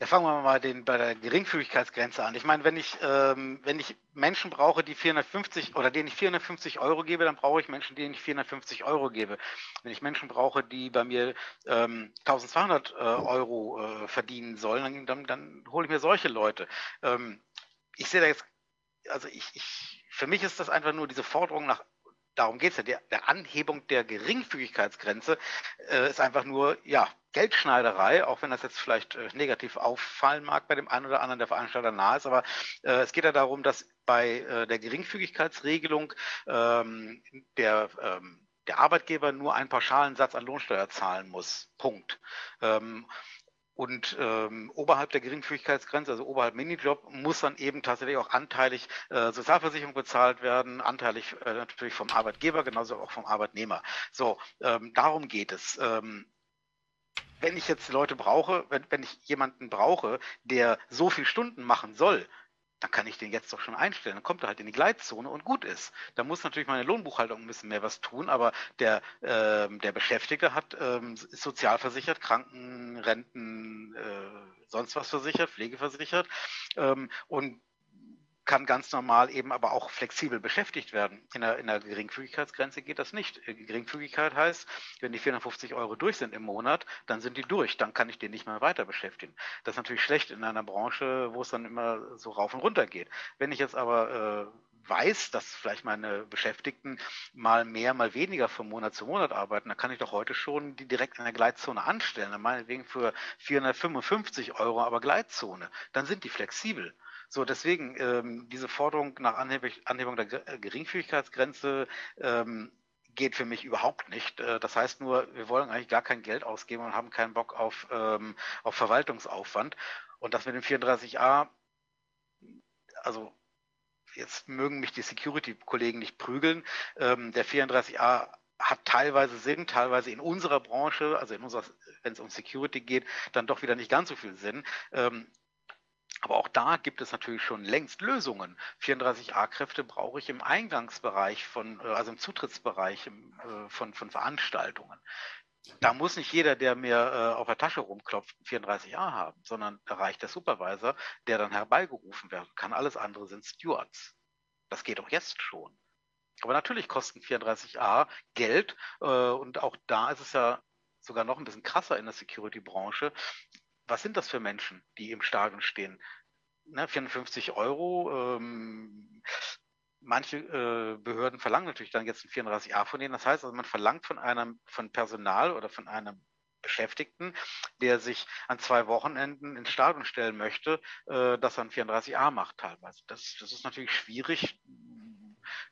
Ja, fangen wir mal den, bei der Geringfügigkeitsgrenze an. Ich meine, wenn ich, ähm, wenn ich Menschen brauche, die 450 oder denen ich 450 Euro gebe, dann brauche ich Menschen, denen ich 450 Euro gebe. Wenn ich Menschen brauche, die bei mir ähm, 1200 äh, Euro äh, verdienen sollen, dann, dann, hole ich mir solche Leute. Ähm, ich sehe da jetzt, also ich, ich, für mich ist das einfach nur diese Forderung nach darum geht es ja, der, der, Anhebung der Geringfügigkeitsgrenze äh, ist einfach nur, ja, Geldschneiderei, auch wenn das jetzt vielleicht äh, negativ auffallen mag bei dem einen oder anderen, der Veranstalter nahe ist, aber äh, es geht ja darum, dass bei äh, der Geringfügigkeitsregelung ähm, der, ähm, der Arbeitgeber nur einen pauschalen Satz an Lohnsteuer zahlen muss. Punkt. Ähm, und ähm, oberhalb der Geringfügigkeitsgrenze, also oberhalb Minijob, muss dann eben tatsächlich auch anteilig äh, Sozialversicherung bezahlt werden, anteilig äh, natürlich vom Arbeitgeber, genauso auch vom Arbeitnehmer. So, ähm, darum geht es. Ähm, wenn ich jetzt Leute brauche, wenn, wenn ich jemanden brauche, der so viele Stunden machen soll, dann kann ich den jetzt doch schon einstellen. Dann kommt er halt in die Gleitzone und gut ist. Da muss natürlich meine Lohnbuchhaltung ein bisschen mehr was tun, aber der, äh, der Beschäftigte hat ähm, ist sozialversichert, Krankenrenten, äh, sonst was versichert, Pflegeversichert ähm, und kann ganz normal eben aber auch flexibel beschäftigt werden. In der, in der Geringfügigkeitsgrenze geht das nicht. Äh, Geringfügigkeit heißt, wenn die 450 Euro durch sind im Monat, dann sind die durch. Dann kann ich den nicht mehr weiter beschäftigen. Das ist natürlich schlecht in einer Branche, wo es dann immer so rauf und runter geht. Wenn ich jetzt aber äh, weiß, dass vielleicht meine Beschäftigten mal mehr, mal weniger von Monat zu Monat arbeiten, dann kann ich doch heute schon die direkt in der Gleitzone anstellen. Dann meinetwegen für 455 Euro aber Gleitzone. Dann sind die flexibel. So, deswegen ähm, diese Forderung nach Anhebung, Anhebung der äh, Geringfügigkeitsgrenze ähm, geht für mich überhaupt nicht. Äh, das heißt nur, wir wollen eigentlich gar kein Geld ausgeben und haben keinen Bock auf, ähm, auf Verwaltungsaufwand. Und das mit dem 34a, also jetzt mögen mich die Security-Kollegen nicht prügeln, ähm, der 34a hat teilweise Sinn, teilweise in unserer Branche, also in unserer, wenn es um Security geht, dann doch wieder nicht ganz so viel Sinn. Ähm, aber auch da gibt es natürlich schon längst Lösungen. 34a-Kräfte brauche ich im Eingangsbereich von, äh, also im Zutrittsbereich äh, von, von Veranstaltungen. Da muss nicht jeder, der mir äh, auf der Tasche rumklopft, 34a haben, sondern da reicht der Supervisor, der dann herbeigerufen werden kann. Alles andere sind Stewards. Das geht auch jetzt schon. Aber natürlich kosten 34a Geld und auch da ist es ja sogar noch ein bisschen krasser in der Security-Branche was sind das für Menschen, die im Stadion stehen? Ne, 54 Euro. Ähm, manche äh, Behörden verlangen natürlich dann jetzt ein 34a von denen. Das heißt also, man verlangt von einem, von Personal oder von einem Beschäftigten, der sich an zwei Wochenenden ins Stadion stellen möchte, äh, dass er ein 34a macht teilweise. Das, das ist natürlich schwierig.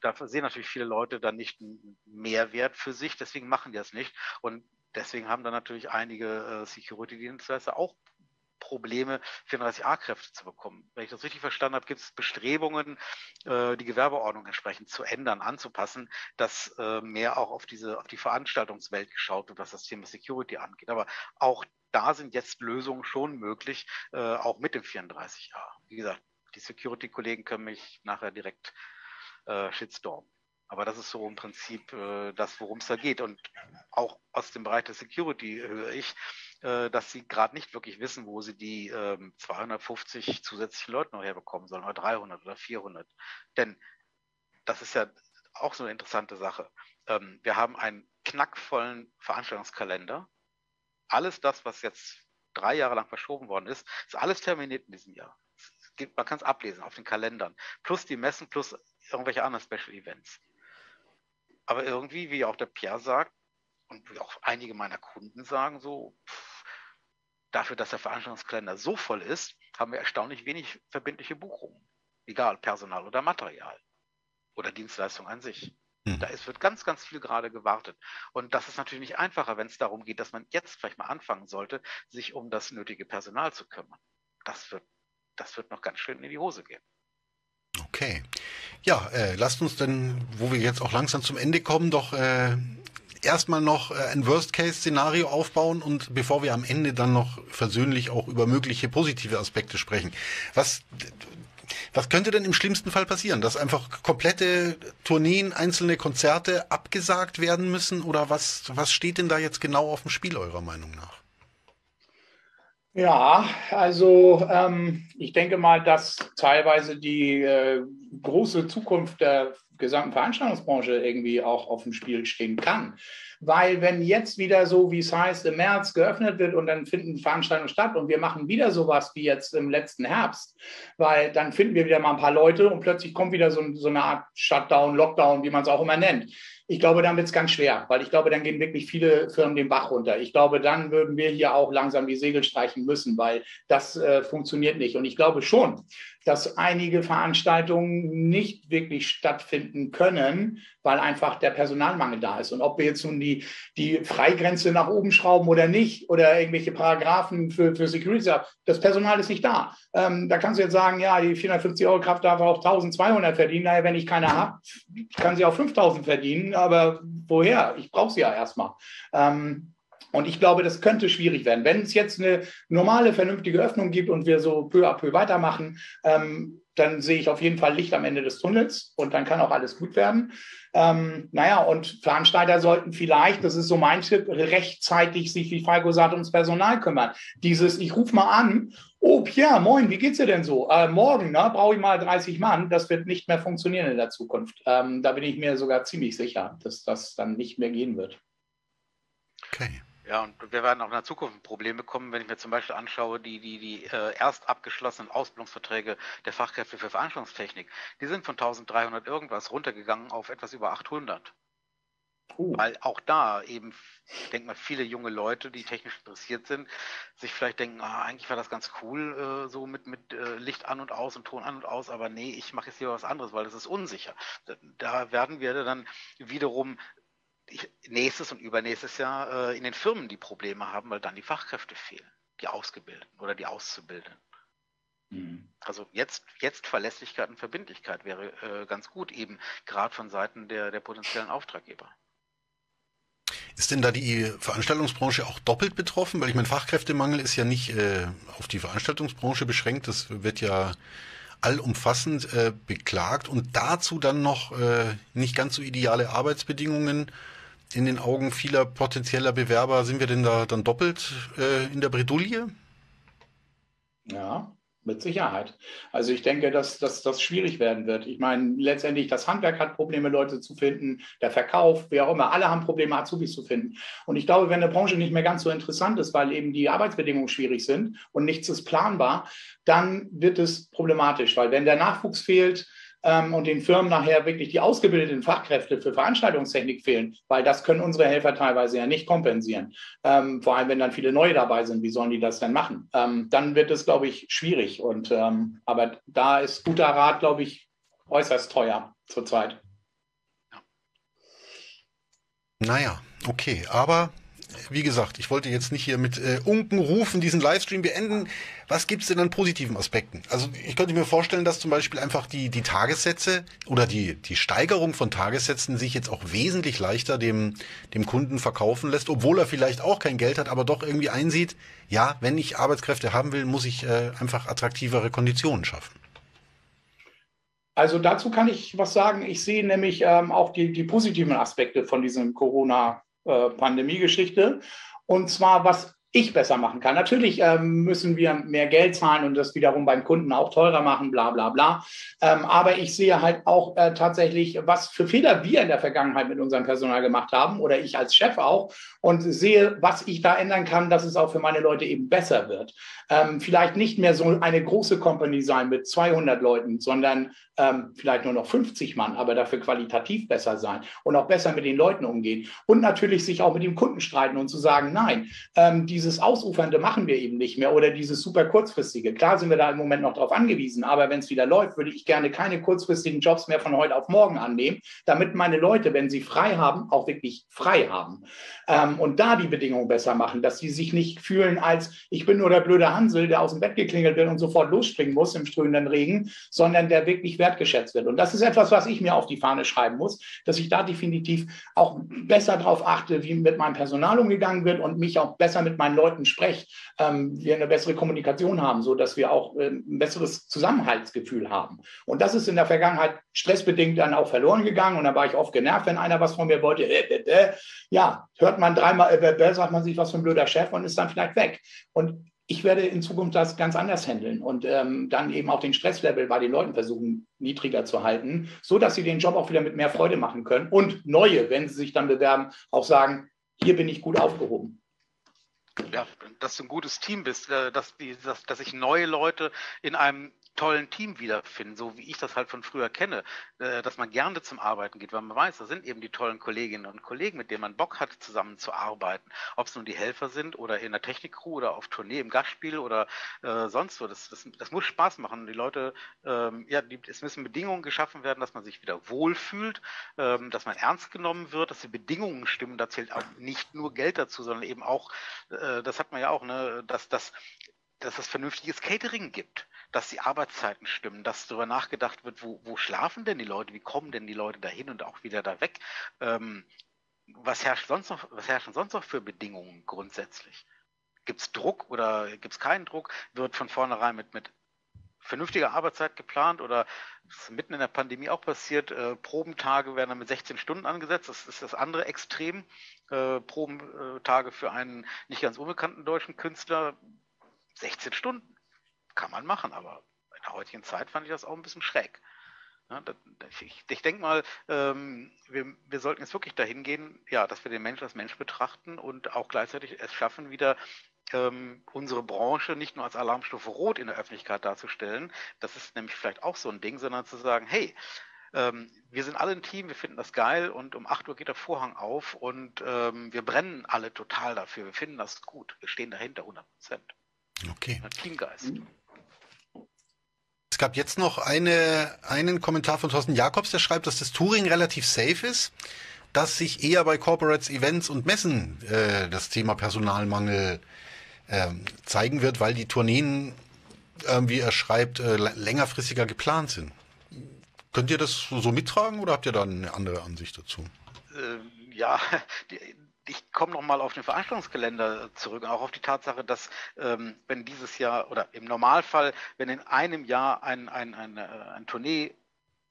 Da sehen natürlich viele Leute dann nicht einen Mehrwert für sich, deswegen machen die das nicht. Und deswegen haben dann natürlich einige äh, Security-Dienstleister auch Probleme, 34a-Kräfte zu bekommen. Wenn ich das richtig verstanden habe, gibt es Bestrebungen, äh, die Gewerbeordnung entsprechend zu ändern, anzupassen, dass äh, mehr auch auf diese, auf die Veranstaltungswelt geschaut wird, was das Thema Security angeht. Aber auch da sind jetzt Lösungen schon möglich, äh, auch mit dem 34a. Wie gesagt, die Security-Kollegen können mich nachher direkt äh, shitstormen. Aber das ist so im Prinzip äh, das, worum es da geht. Und auch aus dem Bereich der Security höre ich, äh, dass sie gerade nicht wirklich wissen, wo sie die ähm, 250 zusätzlichen Leute noch herbekommen sollen oder 300 oder 400. Denn das ist ja auch so eine interessante Sache. Ähm, wir haben einen knackvollen Veranstaltungskalender. Alles das, was jetzt drei Jahre lang verschoben worden ist, ist alles terminiert in diesem Jahr. Man kann es ablesen auf den Kalendern. Plus die Messen, plus irgendwelche anderen Special Events. Aber irgendwie, wie auch der Pierre sagt, und wie auch einige meiner Kunden sagen, so, pff, dafür, dass der Veranstaltungskalender so voll ist, haben wir erstaunlich wenig verbindliche Buchungen. Egal, Personal oder Material oder Dienstleistung an sich. Hm. Da ist, wird ganz, ganz viel gerade gewartet. Und das ist natürlich nicht einfacher, wenn es darum geht, dass man jetzt vielleicht mal anfangen sollte, sich um das nötige Personal zu kümmern. Das wird, das wird noch ganz schön in die Hose gehen. Okay. Ja, äh, lasst uns denn, wo wir jetzt auch langsam zum Ende kommen, doch äh, erstmal noch äh, ein Worst-Case-Szenario aufbauen und bevor wir am Ende dann noch versöhnlich auch über mögliche positive Aspekte sprechen. Was, was könnte denn im schlimmsten Fall passieren? Dass einfach komplette Tourneen, einzelne Konzerte abgesagt werden müssen? Oder was, was steht denn da jetzt genau auf dem Spiel eurer Meinung nach? Ja, also ähm, ich denke mal, dass teilweise die äh, große Zukunft der gesamten Veranstaltungsbranche irgendwie auch auf dem Spiel stehen kann. Weil wenn jetzt wieder so, wie es heißt, im März geöffnet wird und dann finden Veranstaltungen statt und wir machen wieder sowas wie jetzt im letzten Herbst, weil dann finden wir wieder mal ein paar Leute und plötzlich kommt wieder so, so eine Art Shutdown, Lockdown, wie man es auch immer nennt. Ich glaube, dann wird es ganz schwer, weil ich glaube, dann gehen wirklich viele Firmen den Bach runter. Ich glaube, dann würden wir hier auch langsam die Segel streichen müssen, weil das äh, funktioniert nicht. Und ich glaube schon, dass einige Veranstaltungen nicht wirklich stattfinden können, weil einfach der Personalmangel da ist. Und ob wir jetzt nun die, die Freigrenze nach oben schrauben oder nicht oder irgendwelche Paragraphen für, für Security, das Personal ist nicht da. Ähm, da kannst du jetzt sagen, ja, die 450 Euro Kraft darf auch 1200 verdienen. Naja, wenn ich keine habe, kann sie auch 5000 verdienen. Aber woher? Ich brauche sie ja erstmal. Ähm, und ich glaube, das könnte schwierig werden. Wenn es jetzt eine normale, vernünftige Öffnung gibt und wir so peu à peu weitermachen, ähm, dann sehe ich auf jeden Fall Licht am Ende des Tunnels und dann kann auch alles gut werden. Ähm, naja, und Veranstalter sollten vielleicht, das ist so mein Tipp, rechtzeitig sich, wie Falco sagt, ums Personal kümmern. Dieses, ich rufe mal an, oh Pierre, moin, wie geht's dir denn so? Äh, morgen ne, brauche ich mal 30 Mann, das wird nicht mehr funktionieren in der Zukunft. Ähm, da bin ich mir sogar ziemlich sicher, dass das dann nicht mehr gehen wird. Okay. Ja, und wir werden auch in der Zukunft ein Problem bekommen, wenn ich mir zum Beispiel anschaue, die, die, die äh, erst abgeschlossenen Ausbildungsverträge der Fachkräfte für Veranstaltungstechnik. Die sind von 1300 irgendwas runtergegangen auf etwas über 800. Uh. Weil auch da eben, ich denke mal, viele junge Leute, die technisch interessiert sind, sich vielleicht denken, ah, eigentlich war das ganz cool, äh, so mit, mit äh, Licht an und aus und Ton an und aus, aber nee, ich mache jetzt hier was anderes, weil das ist unsicher. Da, da werden wir dann wiederum nächstes und übernächstes Jahr äh, in den Firmen die Probleme haben, weil dann die Fachkräfte fehlen, die Ausgebildeten oder die Auszubildenden. Mhm. Also jetzt, jetzt Verlässlichkeit und Verbindlichkeit wäre äh, ganz gut, eben gerade von Seiten der, der potenziellen Auftraggeber. Ist denn da die Veranstaltungsbranche auch doppelt betroffen? Weil ich meine, Fachkräftemangel ist ja nicht äh, auf die Veranstaltungsbranche beschränkt. Das wird ja allumfassend äh, beklagt und dazu dann noch äh, nicht ganz so ideale Arbeitsbedingungen in den Augen vieler potenzieller Bewerber sind wir denn da dann doppelt äh, in der Bredouille? Ja, mit Sicherheit. Also ich denke, dass, dass das schwierig werden wird. Ich meine, letztendlich das Handwerk hat Probleme, Leute zu finden, der Verkauf, wer auch immer, alle haben Probleme, Azubis zu finden. Und ich glaube, wenn eine Branche nicht mehr ganz so interessant ist, weil eben die Arbeitsbedingungen schwierig sind und nichts ist planbar, dann wird es problematisch, weil wenn der Nachwuchs fehlt, ähm, und den Firmen nachher wirklich die ausgebildeten Fachkräfte für Veranstaltungstechnik fehlen, weil das können unsere Helfer teilweise ja nicht kompensieren. Ähm, vor allem, wenn dann viele neue dabei sind, wie sollen die das denn machen? Ähm, dann wird es, glaube ich, schwierig. Und, ähm, aber da ist guter Rat, glaube ich, äußerst teuer zurzeit. Naja, okay, aber wie gesagt, ich wollte jetzt nicht hier mit äh, Unkenrufen diesen Livestream beenden. Was gibt es denn an positiven Aspekten? Also ich könnte mir vorstellen, dass zum Beispiel einfach die, die Tagessätze oder die, die Steigerung von Tagessätzen sich jetzt auch wesentlich leichter dem, dem Kunden verkaufen lässt, obwohl er vielleicht auch kein Geld hat, aber doch irgendwie einsieht, ja, wenn ich Arbeitskräfte haben will, muss ich äh, einfach attraktivere Konditionen schaffen. Also dazu kann ich was sagen. Ich sehe nämlich ähm, auch die, die positiven Aspekte von diesem Corona- Pandemie-Geschichte. Und zwar, was ich besser machen kann. Natürlich ähm, müssen wir mehr Geld zahlen und das wiederum beim Kunden auch teurer machen, bla bla bla. Ähm, aber ich sehe halt auch äh, tatsächlich, was für Fehler wir in der Vergangenheit mit unserem Personal gemacht haben oder ich als Chef auch und sehe, was ich da ändern kann, dass es auch für meine Leute eben besser wird. Ähm, vielleicht nicht mehr so eine große Company sein mit 200 Leuten, sondern ähm, vielleicht nur noch 50 Mann, aber dafür qualitativ besser sein und auch besser mit den Leuten umgehen und natürlich sich auch mit dem Kunden streiten und zu sagen, nein, ähm, dieses Ausufernde machen wir eben nicht mehr oder dieses super kurzfristige. Klar sind wir da im Moment noch darauf angewiesen, aber wenn es wieder läuft, würde ich gerne keine kurzfristigen Jobs mehr von heute auf morgen annehmen, damit meine Leute, wenn sie frei haben, auch wirklich frei haben ähm, und da die Bedingungen besser machen, dass sie sich nicht fühlen als ich bin nur der blöde Hansel, der aus dem Bett geklingelt wird und sofort losspringen muss im strömenden Regen, sondern der wirklich wertgeschätzt wird. Und das ist etwas, was ich mir auf die Fahne schreiben muss, dass ich da definitiv auch besser darauf achte, wie mit meinem Personal umgegangen wird und mich auch besser mit meinen Leuten spreche, ähm, wir eine bessere Kommunikation haben, so dass wir auch äh, ein besseres Zusammenhaltsgefühl haben. Und das ist in der Vergangenheit stressbedingt dann auch verloren gegangen und da war ich oft genervt, wenn einer was von mir wollte. Äh, äh, äh. ja, hört man dreimal, äh, sagt man sich, was für ein blöder Chef und ist dann vielleicht weg. Und ich werde in Zukunft das ganz anders handeln und ähm, dann eben auch den Stresslevel bei den Leuten versuchen niedriger zu halten, so dass sie den Job auch wieder mit mehr Freude machen können und neue, wenn sie sich dann bewerben, auch sagen, hier bin ich gut aufgehoben. Ja, dass du ein gutes Team bist, äh, dass, dass, dass sich neue Leute in einem tollen Team wiederfinden, so wie ich das halt von früher kenne, äh, dass man gerne zum Arbeiten geht, weil man weiß, da sind eben die tollen Kolleginnen und Kollegen, mit denen man Bock hat, zusammenzuarbeiten. Ob es nun die Helfer sind oder in der Technikcrew oder auf Tournee im Gastspiel oder äh, sonst wo. Das, das, das, muss Spaß machen. Die Leute, ähm, ja, es müssen Bedingungen geschaffen werden, dass man sich wieder wohlfühlt, ähm, dass man ernst genommen wird, dass die Bedingungen stimmen. Da zählt auch nicht nur Geld dazu, sondern eben auch, äh, das hat man ja auch, ne, dass, dass, dass es vernünftiges Catering gibt dass die Arbeitszeiten stimmen, dass darüber nachgedacht wird, wo, wo schlafen denn die Leute, wie kommen denn die Leute dahin und auch wieder da weg. Ähm, was, herrscht sonst noch, was herrschen sonst noch für Bedingungen grundsätzlich? Gibt es Druck oder gibt es keinen Druck? Wird von vornherein mit, mit vernünftiger Arbeitszeit geplant oder ist mitten in der Pandemie auch passiert, äh, Probentage werden dann mit 16 Stunden angesetzt. Das ist das andere Extrem. Äh, Probentage für einen nicht ganz unbekannten deutschen Künstler, 16 Stunden kann man machen, aber in der heutigen Zeit fand ich das auch ein bisschen schräg. Ja, ich, ich denke mal, ähm, wir, wir, sollten jetzt wirklich dahin gehen, ja, dass wir den Menschen als Mensch betrachten und auch gleichzeitig es schaffen, wieder ähm, unsere Branche nicht nur als Alarmstufe Rot in der Öffentlichkeit darzustellen. Das ist nämlich vielleicht auch so ein Ding, sondern zu sagen, hey, ähm, wir sind alle ein Team, wir finden das geil und um 8 Uhr geht der Vorhang auf und ähm, wir brennen alle total dafür. Wir finden das gut. Wir stehen dahinter 100 Prozent. Okay. Teamgeist. Es gab jetzt noch eine, einen Kommentar von Thorsten Jakobs, der schreibt, dass das Touring relativ safe ist, dass sich eher bei Corporates, Events und Messen äh, das Thema Personalmangel äh, zeigen wird, weil die Tourneen, äh, wie er schreibt, äh, längerfristiger geplant sind. Könnt ihr das so mittragen oder habt ihr da eine andere Ansicht dazu? Äh, ja, die, ich komme nochmal auf den Veranstaltungskalender zurück, auch auf die Tatsache, dass ähm, wenn dieses Jahr oder im Normalfall, wenn in einem Jahr ein, ein, ein, äh, ein Tournee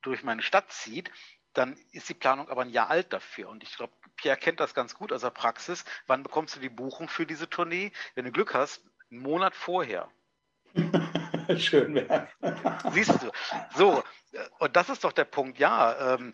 durch meine Stadt zieht, dann ist die Planung aber ein Jahr alt dafür. Und ich glaube, Pierre kennt das ganz gut aus der Praxis. Wann bekommst du die Buchung für diese Tournee? Wenn du Glück hast, einen Monat vorher. Schön wäre. Siehst du. So, äh, und das ist doch der Punkt, ja. Ähm,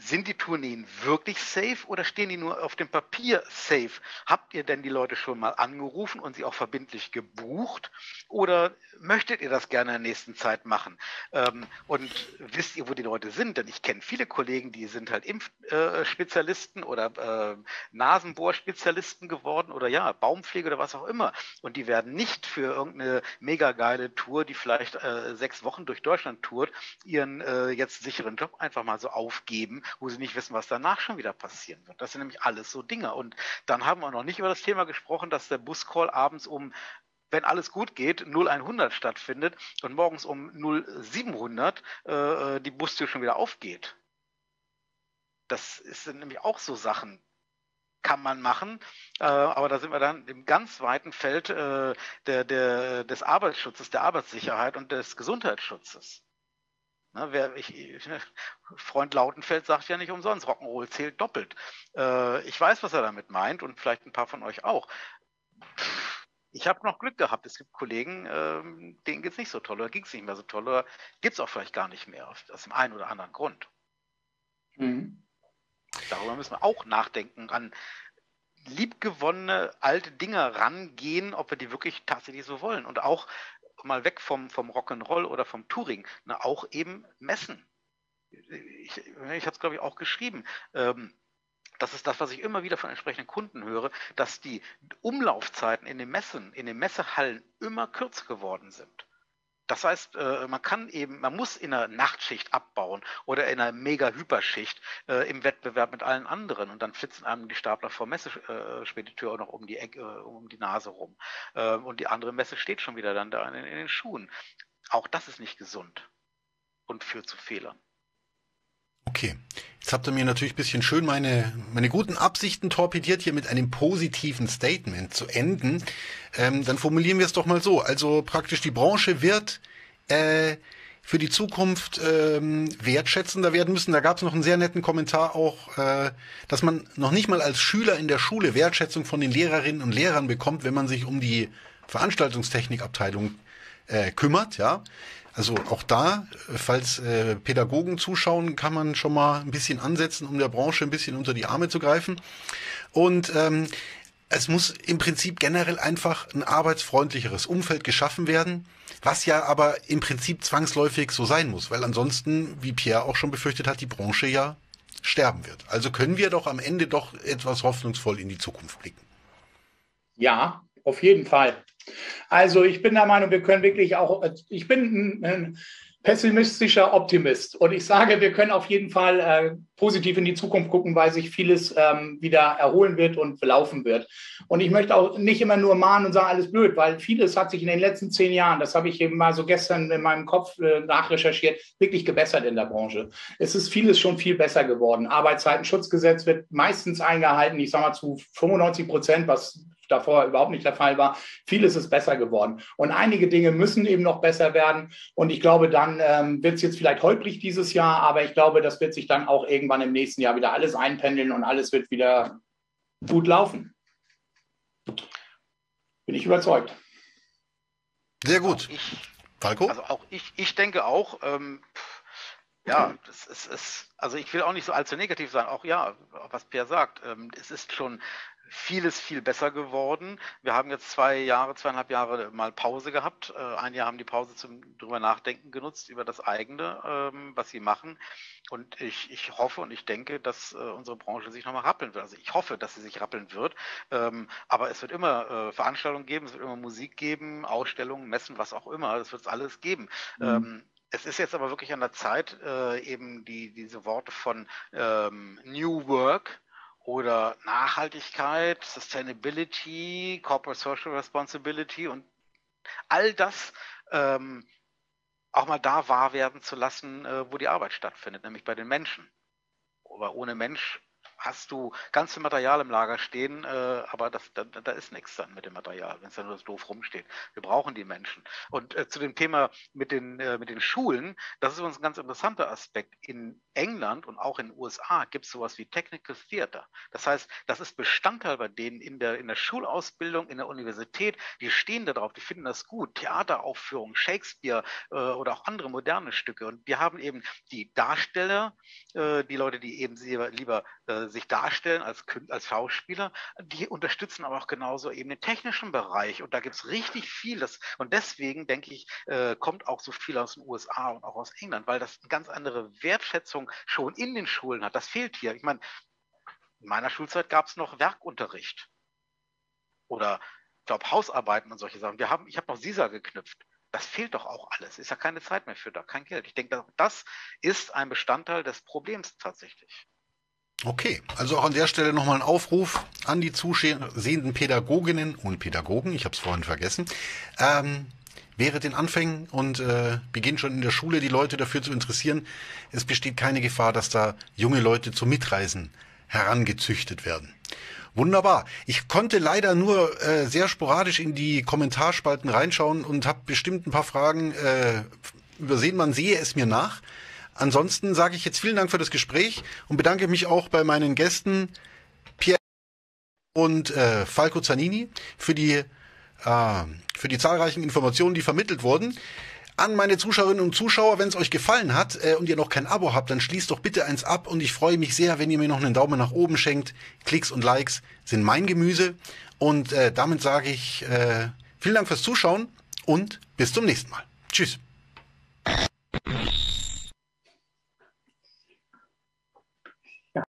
sind die Tourneen wirklich safe oder stehen die nur auf dem Papier safe? Habt ihr denn die Leute schon mal angerufen und sie auch verbindlich gebucht? Oder möchtet ihr das gerne in der nächsten Zeit machen? Ähm, und wisst ihr, wo die Leute sind? Denn ich kenne viele Kollegen, die sind halt Impfspezialisten oder äh, Nasenbohrspezialisten geworden oder ja, Baumpflege oder was auch immer. Und die werden nicht für irgendeine mega geile Tour, die vielleicht äh, sechs Wochen durch Deutschland tourt, ihren äh, jetzt sicheren Job einfach mal so aufgeben wo sie nicht wissen, was danach schon wieder passieren wird. Das sind nämlich alles so Dinge. Und dann haben wir noch nicht über das Thema gesprochen, dass der Buscall abends um wenn alles gut geht, 0100 stattfindet und morgens um 0700 äh, die Bustür schon wieder aufgeht. Das sind nämlich auch so Sachen, kann man machen, äh, aber da sind wir dann im ganz weiten Feld äh, der, der, des Arbeitsschutzes, der Arbeitssicherheit und des Gesundheitsschutzes. Ne, wer, ich, Freund Lautenfeld sagt ja nicht umsonst, Rock'n'Roll zählt doppelt. Äh, ich weiß, was er damit meint und vielleicht ein paar von euch auch. Ich habe noch Glück gehabt. Es gibt Kollegen, ähm, denen geht es nicht so toll oder ging es nicht mehr so toll oder gibt es auch vielleicht gar nicht mehr aus dem einen oder anderen Grund. Mhm. Darüber müssen wir auch nachdenken, an liebgewonnene alte Dinge rangehen, ob wir die wirklich tatsächlich so wollen. Und auch mal weg vom, vom Rock'n'Roll oder vom Touring, ne, auch eben messen. Ich, ich hatte es, glaube ich, auch geschrieben. Ähm, das ist das, was ich immer wieder von entsprechenden Kunden höre, dass die Umlaufzeiten in den Messen, in den Messehallen immer kürzer geworden sind. Das heißt, äh, man kann eben, man muss in einer Nachtschicht abbauen oder in einer Mega-Hyperschicht äh, im Wettbewerb mit allen anderen und dann flitzen einem die Stapler vor Messespediteur auch noch um die Ecke, äh, um die Nase rum. Und die andere Messe steht schon wieder dann da in den Schuhen. Auch das ist nicht gesund und führt zu Fehlern. Okay, jetzt habt ihr mir natürlich ein bisschen schön meine, meine guten Absichten torpediert, hier mit einem positiven Statement zu enden. Ähm, dann formulieren wir es doch mal so. Also praktisch die Branche wird äh, für die Zukunft ähm, wertschätzender werden müssen. Da gab es noch einen sehr netten Kommentar auch, äh, dass man noch nicht mal als Schüler in der Schule Wertschätzung von den Lehrerinnen und Lehrern bekommt, wenn man sich um die Veranstaltungstechnikabteilung äh, kümmert, ja. Also auch da, falls äh, Pädagogen zuschauen, kann man schon mal ein bisschen ansetzen, um der Branche ein bisschen unter die Arme zu greifen. Und ähm, es muss im Prinzip generell einfach ein arbeitsfreundlicheres Umfeld geschaffen werden, was ja aber im Prinzip zwangsläufig so sein muss, weil ansonsten, wie Pierre auch schon befürchtet hat, die Branche ja sterben wird. Also können wir doch am Ende doch etwas hoffnungsvoll in die Zukunft blicken. Ja, auf jeden Fall. Also ich bin der Meinung, wir können wirklich auch, ich bin ein, ein pessimistischer Optimist und ich sage, wir können auf jeden Fall äh, positiv in die Zukunft gucken, weil sich vieles ähm, wieder erholen wird und laufen wird. Und ich möchte auch nicht immer nur mahnen und sagen, alles blöd, weil vieles hat sich in den letzten zehn Jahren, das habe ich eben mal so gestern in meinem Kopf äh, nachrecherchiert, wirklich gebessert in der Branche. Es ist vieles schon viel besser geworden. Arbeitszeitenschutzgesetz wird meistens eingehalten, ich sage mal zu 95 Prozent, was davor überhaupt nicht der Fall war. Vieles ist besser geworden. Und einige Dinge müssen eben noch besser werden. Und ich glaube, dann ähm, wird es jetzt vielleicht holprig dieses Jahr, aber ich glaube, das wird sich dann auch irgendwann im nächsten Jahr wieder alles einpendeln und alles wird wieder gut laufen. Bin ich überzeugt. Sehr gut. Ich, Falco? Also auch ich, ich denke auch, ähm, ja, das ist, ist, also ich will auch nicht so allzu negativ sein, auch ja, was Pierre sagt, ähm, es ist schon vieles viel besser geworden. Wir haben jetzt zwei Jahre, zweieinhalb Jahre mal Pause gehabt. Äh, ein Jahr haben die Pause zum drüber nachdenken genutzt über das eigene, ähm, was sie machen. Und ich, ich hoffe und ich denke, dass äh, unsere Branche sich nochmal rappeln wird. Also ich hoffe, dass sie sich rappeln wird. Ähm, aber es wird immer äh, Veranstaltungen geben, es wird immer Musik geben, Ausstellungen, Messen, was auch immer. Das wird es alles geben. Mhm. Ähm, es ist jetzt aber wirklich an der Zeit, eben die, diese Worte von New Work oder Nachhaltigkeit, Sustainability, Corporate Social Responsibility und all das ähm, auch mal da wahr werden zu lassen, äh, wo die Arbeit stattfindet, nämlich bei den Menschen. Aber ohne Mensch hast du ganz viel Material im Lager stehen, äh, aber das, da, da, ist nichts dann mit dem Material, wenn es dann nur so doof rumsteht. Wir brauchen die Menschen. Und äh, zu dem Thema mit den, äh, mit den Schulen, das ist uns ein ganz interessanter Aspekt. In England und auch in den USA gibt es sowas wie Technical Theater. Das heißt, das ist Bestandteil bei denen in der, in der Schulausbildung, in der Universität. Die stehen da drauf, die finden das gut. Theateraufführungen, Shakespeare äh, oder auch andere moderne Stücke. Und wir haben eben die Darsteller, äh, die Leute, die eben lieber äh, sich darstellen als, als Schauspieler, die unterstützen aber auch genauso eben den technischen Bereich. Und da gibt es richtig viel. Das, und deswegen, denke ich, äh, kommt auch so viel aus den USA und auch aus England, weil das eine ganz andere Wertschätzung schon in den Schulen hat. Das fehlt hier. Ich meine, in meiner Schulzeit gab es noch Werkunterricht. Oder ich glaube, Hausarbeiten und solche Sachen. Wir haben, ich habe noch SISA geknüpft. Das fehlt doch auch alles. Ist ja keine Zeit mehr für da, kein Geld. Ich denke, das ist ein Bestandteil des Problems tatsächlich. Okay, also auch an der Stelle nochmal ein Aufruf an die zusehenden Pädagoginnen und Pädagogen, ich habe es vorhin vergessen, ähm, wäre den Anfängen und äh, beginnt schon in der Schule die Leute dafür zu interessieren. Es besteht keine Gefahr, dass da junge Leute zum Mitreisen herangezüchtet werden. Wunderbar. Ich konnte leider nur äh, sehr sporadisch in die Kommentarspalten reinschauen und habe bestimmt ein paar Fragen äh, übersehen. Man sehe es mir nach. Ansonsten sage ich jetzt vielen Dank für das Gespräch und bedanke mich auch bei meinen Gästen Pierre und äh, Falco Zanini für die äh, für die zahlreichen Informationen, die vermittelt wurden. An meine Zuschauerinnen und Zuschauer, wenn es euch gefallen hat äh, und ihr noch kein Abo habt, dann schließt doch bitte eins ab und ich freue mich sehr, wenn ihr mir noch einen Daumen nach oben schenkt. Klicks und Likes sind mein Gemüse und äh, damit sage ich äh, vielen Dank fürs Zuschauen und bis zum nächsten Mal. Tschüss.